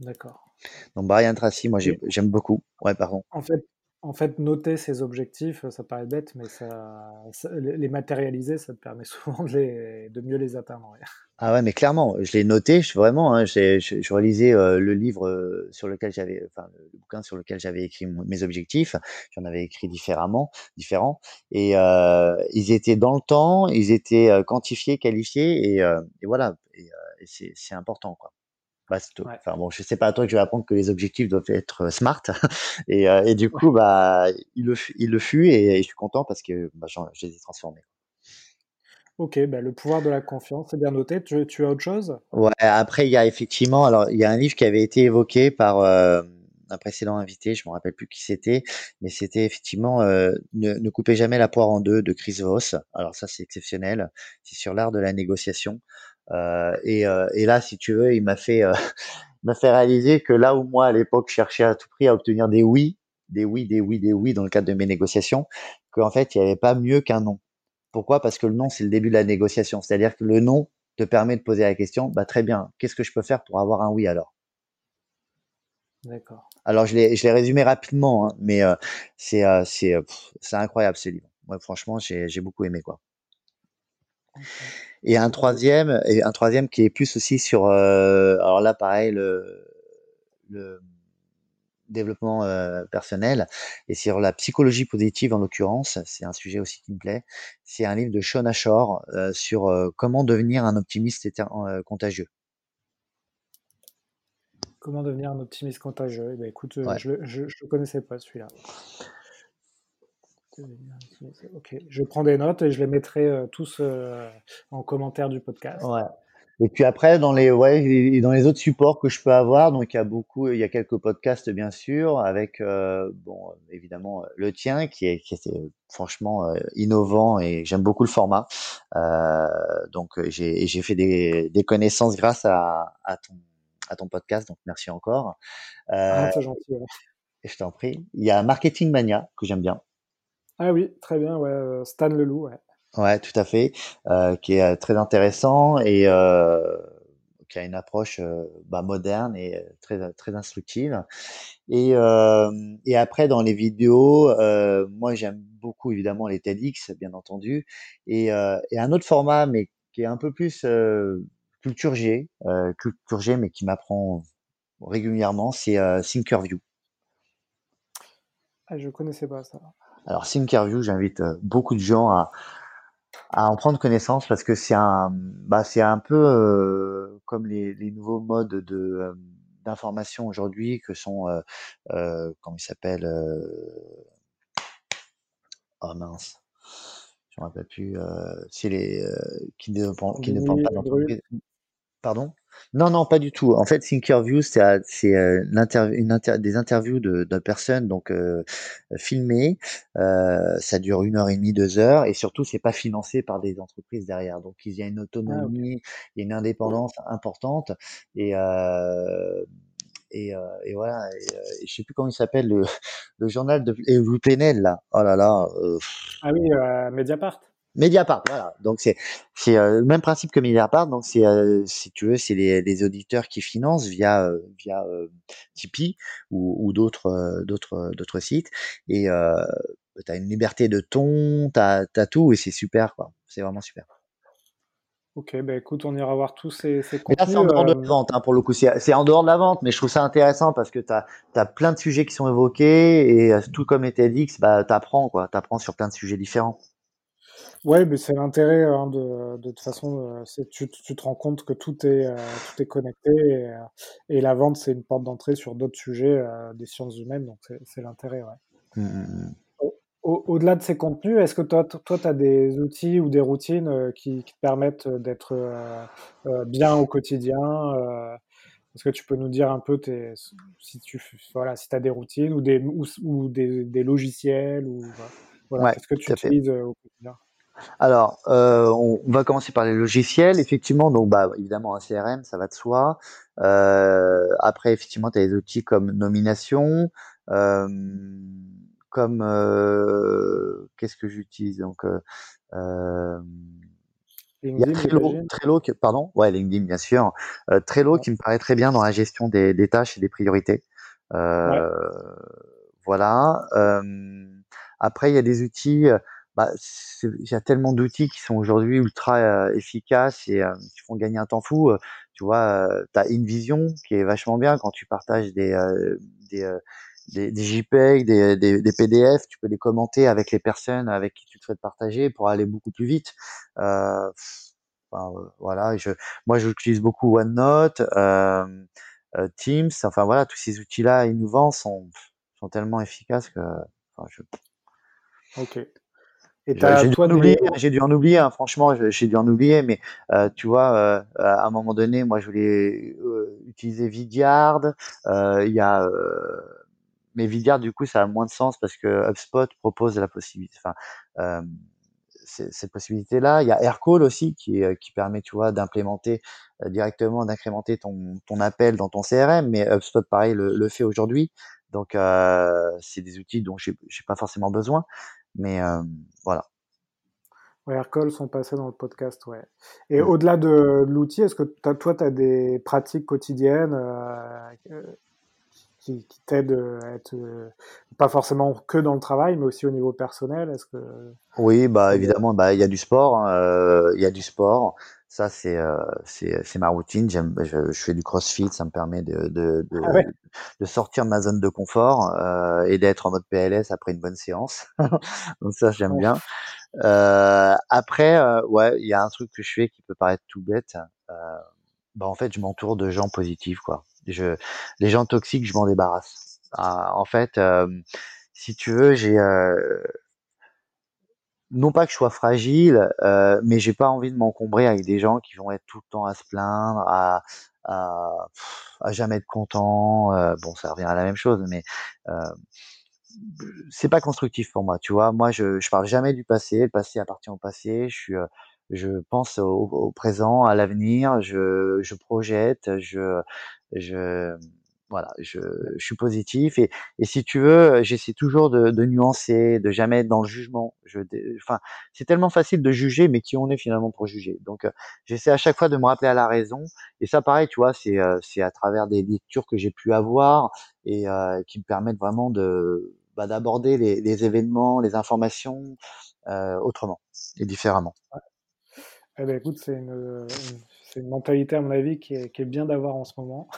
D'accord. Donc Brian Tracy, moi j'aime beaucoup. Ouais, pardon. En fait, en fait, noter ses objectifs, ça paraît bête, mais ça, les matérialiser, ça te permet [laughs] souvent de, les, de mieux les atteindre. Ah ouais, mais clairement, je l'ai noté, je, vraiment, hein, je, je, relisais euh, le livre euh, sur lequel j'avais, enfin, le bouquin sur lequel j'avais écrit mes objectifs. J'en avais écrit différemment, différents, et euh, ils étaient dans le temps, ils étaient euh, quantifiés, qualifiés, et, euh, et voilà, et, et c'est important, quoi. Bah, ouais. Enfin bon, je sais pas à toi que je vais apprendre que les objectifs doivent être smart, [laughs] et, et du coup, ouais. bah, il le, il le fut, et, et, je suis content parce que bah, je les ai transformés. Ok, bah le pouvoir de la confiance, c'est bien noté. Tu, tu, as autre chose? Ouais, après, il y a effectivement, alors, il y a un livre qui avait été évoqué par euh, un précédent invité, je me rappelle plus qui c'était, mais c'était effectivement euh, ne, ne, coupez jamais la poire en deux de Chris Voss. Alors ça, c'est exceptionnel. C'est sur l'art de la négociation. Euh, et, et, là, si tu veux, il m'a fait, [laughs] m'a fait réaliser que là où moi, à l'époque, je cherchais à tout prix à obtenir des oui, des oui, des oui, des oui dans le cadre de mes négociations, qu'en fait, il n'y avait pas mieux qu'un non Pourquoi? Parce que le non, c'est le début de la négociation. C'est-à-dire que le non te permet de poser la question, bah, très bien, qu'est-ce que je peux faire pour avoir un oui alors? D'accord. Alors, je l'ai résumé rapidement, hein, mais euh, c'est euh, euh, c'est incroyable ce livre. Moi, franchement, j'ai beaucoup aimé quoi. Et un troisième, et un troisième qui est plus aussi sur, alors là, pareil, le, le développement personnel et sur la psychologie positive en l'occurrence, c'est un sujet aussi qui me plaît. C'est un livre de Sean Ashore sur comment devenir un optimiste contagieux. Comment devenir un optimiste contagieux? Eh ben, écoute, je ne connaissais pas celui-là. Ok, je prends des notes et je les mettrai tous en commentaire du podcast. Ouais. Et puis après, dans les, ouais, dans les autres supports que je peux avoir, donc il y a beaucoup, il y a quelques podcasts bien sûr, avec bon, évidemment le tien qui est, qui franchement innovant et j'aime beaucoup le format. donc j'ai, j'ai fait des, des connaissances grâce à, à ton, à ton podcast, donc merci encore. ah, c'est gentil. Je t'en prie. Il y a Marketing Mania que j'aime bien. Ah oui, très bien, ouais, euh, Stan Leloup, ouais. Ouais, tout à fait, euh, qui est euh, très intéressant et euh, qui a une approche euh, bah, moderne et très très instructive. Et, euh, et après dans les vidéos, moi j'aime beaucoup évidemment les TEDx, bien entendu, et, et un autre format mais qui est un peu plus culture G, culture G, mais qui m'apprend régulièrement, c'est Thinkerview. Ah, je connaissais pas ça. Alors Thinkerview, j'invite euh, beaucoup de gens à, à en prendre connaissance parce que c'est un, bah, c'est un peu euh, comme les, les, nouveaux modes de euh, d'information aujourd'hui que sont, euh, euh, comment il s'appelle Oh mince, je me rappelle plus. c'est les qui ne qui ne parlent pas d'entreprise. Pardon? Non, non, pas du tout. En fait, Thinkerview, c'est c'est euh, une des interviews de, de personnes donc euh, filmées. Euh, ça dure une heure et demie, deux heures, et surtout, c'est pas financé par des entreprises derrière. Donc, il y a une ah, autonomie, il y a une indépendance importante, et euh, et, euh, et, voilà. Et, euh, je sais plus comment il s'appelle le, [laughs] le journal de et Louis Plenel là. Oh là là. ah oui, Mediapart. Mediapart, voilà. Donc c'est c'est euh, le même principe que Mediapart. Donc c'est euh, si tu veux, c'est les, les, auditeurs qui financent via euh, via Tipeee ou, ou d'autres d'autres d'autres sites. Et tu as une liberté de ton, tu as, tout et c'est super quoi. C'est vraiment super. Ok, bah écoute, on ira voir tous ces, ces contenus. là, c'est en dehors de la vente, hein, pour le coup. C'est en dehors de la vente, mais je trouve ça intéressant parce que tu as, as, plein de sujets qui sont évoqués et tout comme les TEDx, bah, tu apprends, quoi. Tu apprends sur plein de sujets différents. Ouais, mais c'est l'intérêt hein, de, de toute façon, euh, c'est tu, tu te rends compte que tout est euh, tout est connecté et, euh, et la vente c'est une porte d'entrée sur d'autres sujets des sciences humaines, donc c'est l'intérêt, ouais. Mmh, mmh, mmh. Au-delà de ces contenus, est-ce que toi, toi, tu as des outils ou des routines qui, qui te permettent d'être bien au quotidien Est-ce que tu peux nous dire un peu tes, si tu voilà, si as des routines ou des ou, ou des, des, logiciels ou voilà, ouais, qu'est-ce que tu utilises au quotidien? Alors, euh, on, va commencer par les logiciels. Effectivement, donc bah évidemment un CRM, ça va de soi. Euh, après, effectivement, tu as des outils comme nomination, euh, comme euh, qu'est-ce que j'utilise donc euh, il y a Trello, Trello pardon, ouais, LinkedIn bien sûr. Euh, Trello qui me paraît très bien dans la gestion des, des tâches et des priorités. Euh, ouais. Voilà. Euh, après, il y a des outils bah, il y a tellement d'outils qui sont aujourd'hui ultra efficaces et qui font gagner un temps fou. Tu vois, tu as InVision qui est vachement bien quand tu partages des, des, des, JPEG, des, des, des, PDF, tu peux les commenter avec les personnes avec qui tu te souhaites partager pour aller beaucoup plus vite. Enfin, voilà, je, moi j'utilise beaucoup OneNote, Teams, enfin voilà, tous ces outils-là innovants sont, sont tellement efficaces que enfin, je... Ok. J'ai dû, en oublier, j'ai dû en oublier, hein, franchement, j'ai dû en oublier, mais euh, tu vois, euh, à un moment donné, moi, je voulais euh, utiliser Vidyard. Euh, il y a, euh, mais Vidyard, du coup, ça a moins de sens parce que HubSpot propose la possibilité, enfin, cette possibilité-là. Il y a Aircall aussi qui, qui permet, tu vois, d'implémenter directement, d'incrémenter ton, ton appel dans ton CRM, mais HubSpot, pareil, le, le fait aujourd'hui. Donc, c'est des outils dont j'ai pas forcément besoin. Mais euh, voilà. Ouais, Aircall sont passés dans le podcast, ouais. Et Mm. au-delà de l'outil, est-ce que toi, tu as des pratiques quotidiennes euh, euh, qui, qui t'aident à être euh, pas forcément que dans le travail, mais aussi au niveau personnel? Est-ce que Oui, bah des... évidemment, bah il y a du sport, hein, euh, il y a du sport. Ça c'est euh, c'est ma routine. J'aime, je, je fais du CrossFit, ça me permet de de Ah de, ouais, de sortir de ma zone de confort euh, et d'être en mode PLS après une bonne séance. [laughs] Donc ça j'aime bien. Euh, après, euh, ouais, il y a un truc que je fais qui peut paraître tout bête. Euh, bah en fait, je m'entoure de gens positifs, quoi. Je, les gens toxiques, je m'en débarrasse. Ah, en fait, euh, si tu veux, j'ai euh, non pas que je sois fragile, euh, mais j'ai pas envie de m'encombrer avec des gens qui vont être tout le temps à se plaindre, à, à, à jamais être content. Bon, ça revient à la même chose, mais c'est pas constructif pour moi, tu vois. Moi, je, je parle jamais du passé. Le passé appartient au passé. Je suis, je pense au, au présent, à l'avenir. Je, je projette. Je, je, voilà, je, je suis positif et, et si tu veux, j'essaie toujours de, de nuancer, de jamais être dans le jugement. Je, enfin, c'est tellement facile de juger, mais qui on est finalement pour juger. Donc, euh, j'essaie à chaque fois de me rappeler à la raison. Et ça, pareil, tu vois, c'est, euh, c'est à travers des lectures que j'ai pu avoir et euh, qui me permettent vraiment de, bah, d'aborder les, les événements, les informations euh, autrement et différemment. Eh ben, écoute, c'est une, une- c'est une mentalité, à mon avis, qui est, qui est bien d'avoir en ce moment.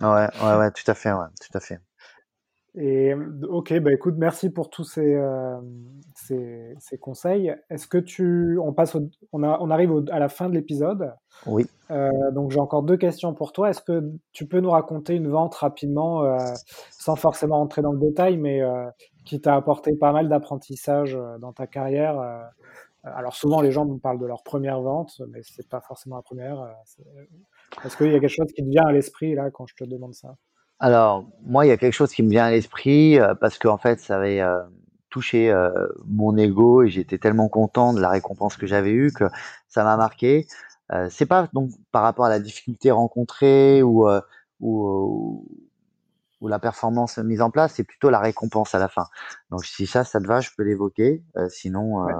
Ouais, ouais, ouais, tout à fait, ouais, tout à fait. Et ok, bah écoute, merci pour tous ces, euh, ces, ces conseils. Est-ce que tu, on passe, au- on, a- on arrive au- à la fin de l'épisode. Oui. Euh, donc j'ai encore deux questions pour toi. Est-ce que tu peux nous raconter une vente rapidement, euh, sans forcément entrer dans le détail, mais qui t'a apporté pas mal d'apprentissage dans ta carrière Alors souvent les gens nous parlent de leur première vente, mais c'est pas forcément la première. euh, Est-ce qu'il y a quelque chose qui te vient à l'esprit là quand je te demande ça? Alors, moi, il y a quelque chose qui me vient à l'esprit euh, parce qu'en fait, ça avait euh, touché euh, mon ego et j'étais tellement content de la récompense que j'avais eue que ça m'a marqué. Euh, c'est pas donc par rapport à la difficulté rencontrée ou, euh, ou, ou la performance mise en place, c'est plutôt la récompense à la fin. Donc, si ça, ça te va, je peux l'évoquer. Euh, sinon, euh,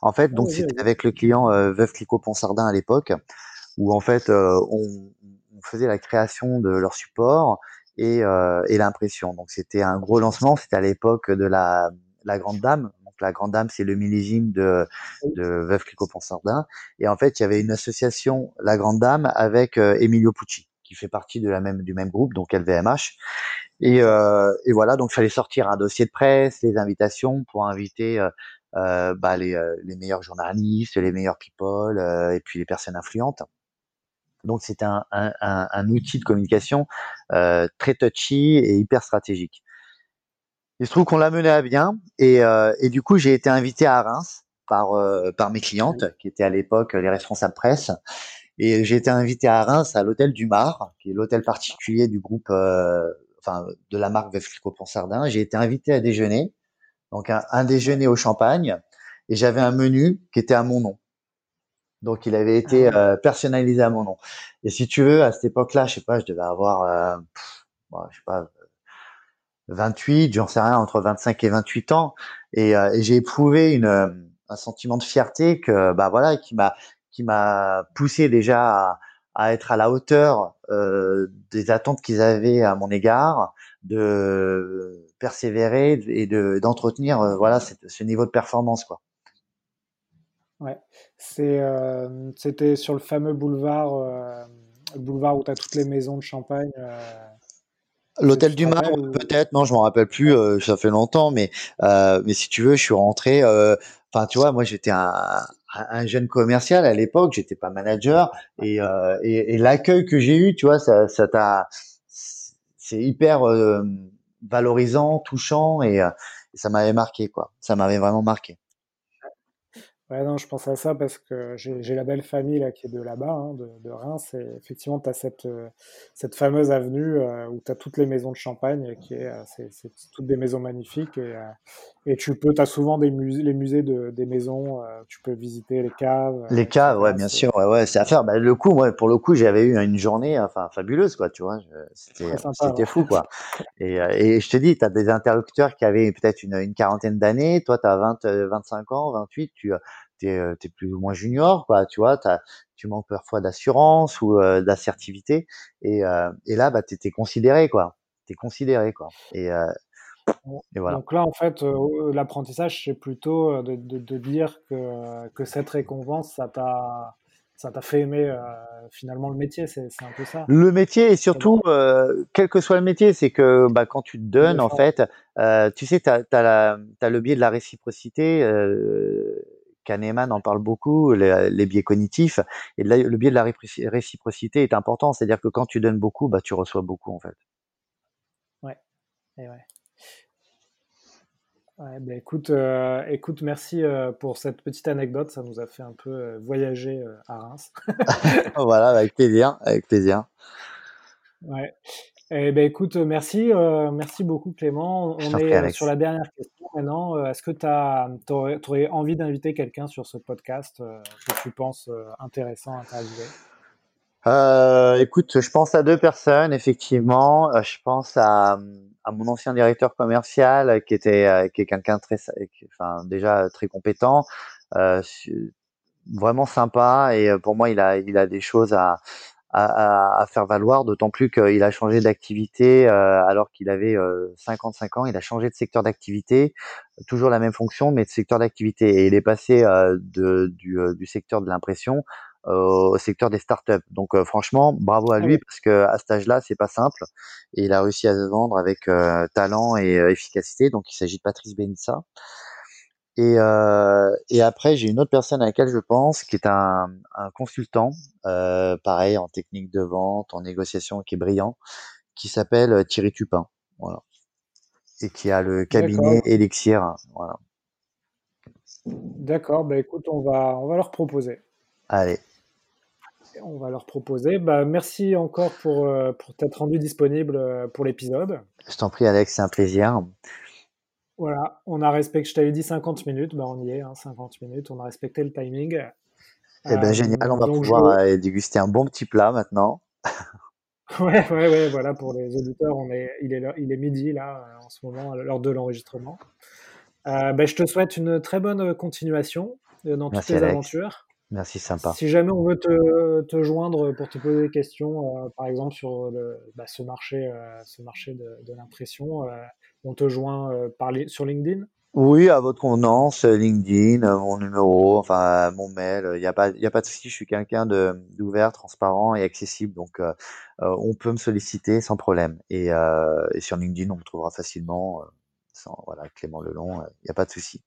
en fait, ouais, donc c'était avec le client euh, Veuve Clicquot Ponsardin à l'époque où en fait euh, on, on faisait la création de leur support et, euh, et l'impression. Donc c'était un gros lancement, c'était à l'époque de la, la Grande Dame. Donc la Grande Dame, c'est le millésime de, de Veuve Clicquot Ponsardin. Et en fait, il y avait une association, la Grande Dame, avec euh, Emilio Pucci, qui fait partie de la même, du même groupe, donc LVMH. Et, euh, et voilà, donc il fallait sortir un dossier de presse, les invitations pour inviter euh, euh, bah, les, les meilleurs journalistes, les meilleurs people et puis les personnes influentes. Donc c'est un, un, un, un outil de communication euh, très touchy et hyper stratégique. Il se trouve qu'on l'a mené à bien et, euh, et du coup j'ai été invité à Reims par, euh, par mes clientes qui étaient à l'époque les responsables presse et j'ai été invité à Reims à l'hôtel du Mar qui est l'hôtel particulier du groupe euh, enfin de la marque Clicquot Ponsardin. J'ai été invité à déjeuner donc un, déjeuner au champagne et j'avais un menu qui était à mon nom. Donc, il avait Ah été ouais, euh, personnalisé à mon nom. Et si tu veux, à cette époque-là, je sais pas, je devais avoir, euh, pff, bon, je sais pas, 28, j'en sais rien, entre 25 et 28 ans. Et, euh, et j'ai éprouvé une, un sentiment de fierté que, bah voilà, qui m'a, qui m'a poussé déjà à, à être à la hauteur euh, des attentes qu'ils avaient à mon égard, de persévérer et de d'entretenir, euh, voilà, cette- ce niveau de performance, quoi. ouais. C'est, euh, c'était sur le fameux boulevard, le boulevard où tu as toutes les maisons de champagne. L'hôtel du Mar, ou... peut-être, non, je m'en rappelle plus, euh, ça fait longtemps, mais euh, mais si tu veux, je suis rentré. euh, Enfin, tu vois, moi, j'étais un, un jeune commercial à l'époque, j'étais pas manager, et euh, et, et l'accueil que j'ai eu, tu vois, ça ça t'a, c'est hyper euh, valorisant, touchant, et, euh, ça m'avait marqué, quoi. Ça m'avait vraiment marqué. Ouais, non, je pense à ça parce que j'ai la belle famille là qui est de là-bas, hein, de, de Reims, et effectivement, tu as cette, euh, cette fameuse avenue euh, où tu as toutes les maisons de champagne, qui est, euh, c'est toutes des maisons magnifiques, et, et tu peux, tu as souvent des musées, les musées de, des maisons, tu peux visiter les caves, Les cas, ouais, bien sûr, ouais, ouais, c'est à faire. Bah, le coup, ouais, pour le coup, j'avais eu une journée, enfin, fabuleuse, quoi, tu vois. C'était, ouais. fou, quoi. Et, et je te dis, tu as des interlocuteurs qui avaient peut-être une, une quarantaine d'années, toi, tu as 20, euh, 25 ans, 28, tu tu es, plus ou moins junior, quoi, tu vois, tu manques parfois d'assurance ou d'assertivité, et, et là, bah, tu es, considéré, quoi. Tu es considéré, quoi. Et, et voilà. Donc là, en fait, l'apprentissage, c'est plutôt de, de, de, dire que, que cette récompense, ça t'a ça t'a fait aimer euh, finalement le métier, c'est un peu ça. Le métier et surtout, euh, quel que soit le métier, c'est que bah, quand tu te donnes, en fait, euh, tu sais, tu as, as, le biais de la réciprocité. Kahneman en parle beaucoup, les, biais cognitifs. Et le biais de la réciprocité est important. C'est-à-dire que quand tu donnes beaucoup, bah, tu reçois beaucoup, en fait. Ouais. Et ouais. Bah, écoute, euh, écoute, merci euh, pour cette petite anecdote. Ça nous a fait un peu euh, voyager à Reims. [laughs] voilà, avec plaisir, avec plaisir. Ouais. Eh ben, écoute, merci, merci beaucoup Clément. On est sur la dernière question maintenant. Est-ce que tu aurais envie d'inviter quelqu'un sur ce podcast que tu penses intéressant à interviewer? Euh, écoute, je pense à deux personnes, effectivement. Euh, je pense à, mon ancien directeur commercial, qui était, euh, qui est quelqu'un enfin déjà très compétent, euh, vraiment sympa. Et pour moi, il a, il a des choses à, à, à faire valoir. D'autant plus qu'il a changé d'activité alors qu'il avait 55 ans. Il a changé de secteur d'activité, toujours la même fonction, mais de secteur d'activité. Et il est passé de, du, du secteur de l'impression au secteur des startups. Donc euh, franchement, bravo à ah lui parce que à cet âge-là, c'est pas simple et il a réussi à se vendre avec euh, talent et euh, efficacité. Donc il s'agit de Patrice Benissa. Et, et après, j'ai une autre personne à laquelle je pense, qui est un, un consultant, pareil en technique de vente, en négociation, qui est brillant, qui s'appelle Thierry Tupin, voilà, et qui a le cabinet Elixir, voilà. D'accord, bah écoute, on va on va leur proposer. Allez. On va leur proposer. Bah, merci encore pour, euh, pour t'être rendu disponible euh, pour l'épisode. Je t'en prie, Alex, c'est un plaisir. Voilà, on a respecté, je t'avais dit 50 minutes, bah on y est, 50 hein, minutes, on a respecté le timing. Eh ben, génial, on va pouvoir euh, déguster un bon petit plat maintenant. [laughs] ouais, ouais, ouais, voilà, pour les auditeurs, on est, il, est, il est midi là, en ce moment, l'heure de l'enregistrement. Bah, je te souhaite une très bonne continuation dans toutes tes aventures. Merci, sympa. Si jamais on veut te, te joindre pour te poser des questions, euh, par exemple sur le, bah, ce marché, euh, ce marché de, de l'impression, euh, on te joint par sur LinkedIn? Oui, à votre convenance, LinkedIn, mon numéro, enfin mon mail, il n'y a, pas, y a pas de souci, je suis quelqu'un d'ouvert, transparent et accessible, donc on peut me solliciter sans problème. Et, et, sur LinkedIn, on me trouvera facilement, sans, voilà, Clément Lelon, il n'y a pas de souci.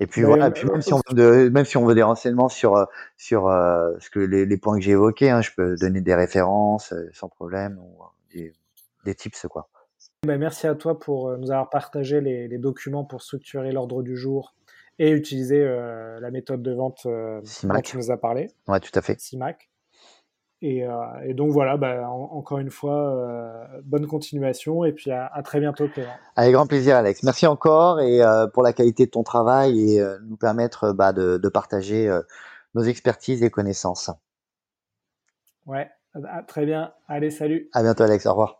Et puis voilà, euh, même, si on veut même si on veut des renseignements sur euh, sur euh, ce que les, les points que j'ai évoqués, hein, je peux donner des références sans problème ou des, des tips quoi. Ben, merci à toi pour nous avoir partagé les, les documents pour structurer l'ordre du jour et utiliser la méthode de vente dont tu nous as parlé. Ouais, tout à fait. CIMAC. Euh, et, donc voilà, bah, encore une fois, euh, bonne continuation et puis à, très bientôt Clément. Avec grand plaisir Alex. Merci encore et euh, pour la qualité de ton travail et nous permettre bah, de, de, partager nos expertises et connaissances. Ouais, très bien. Allez, salut. À bientôt Alex, au revoir.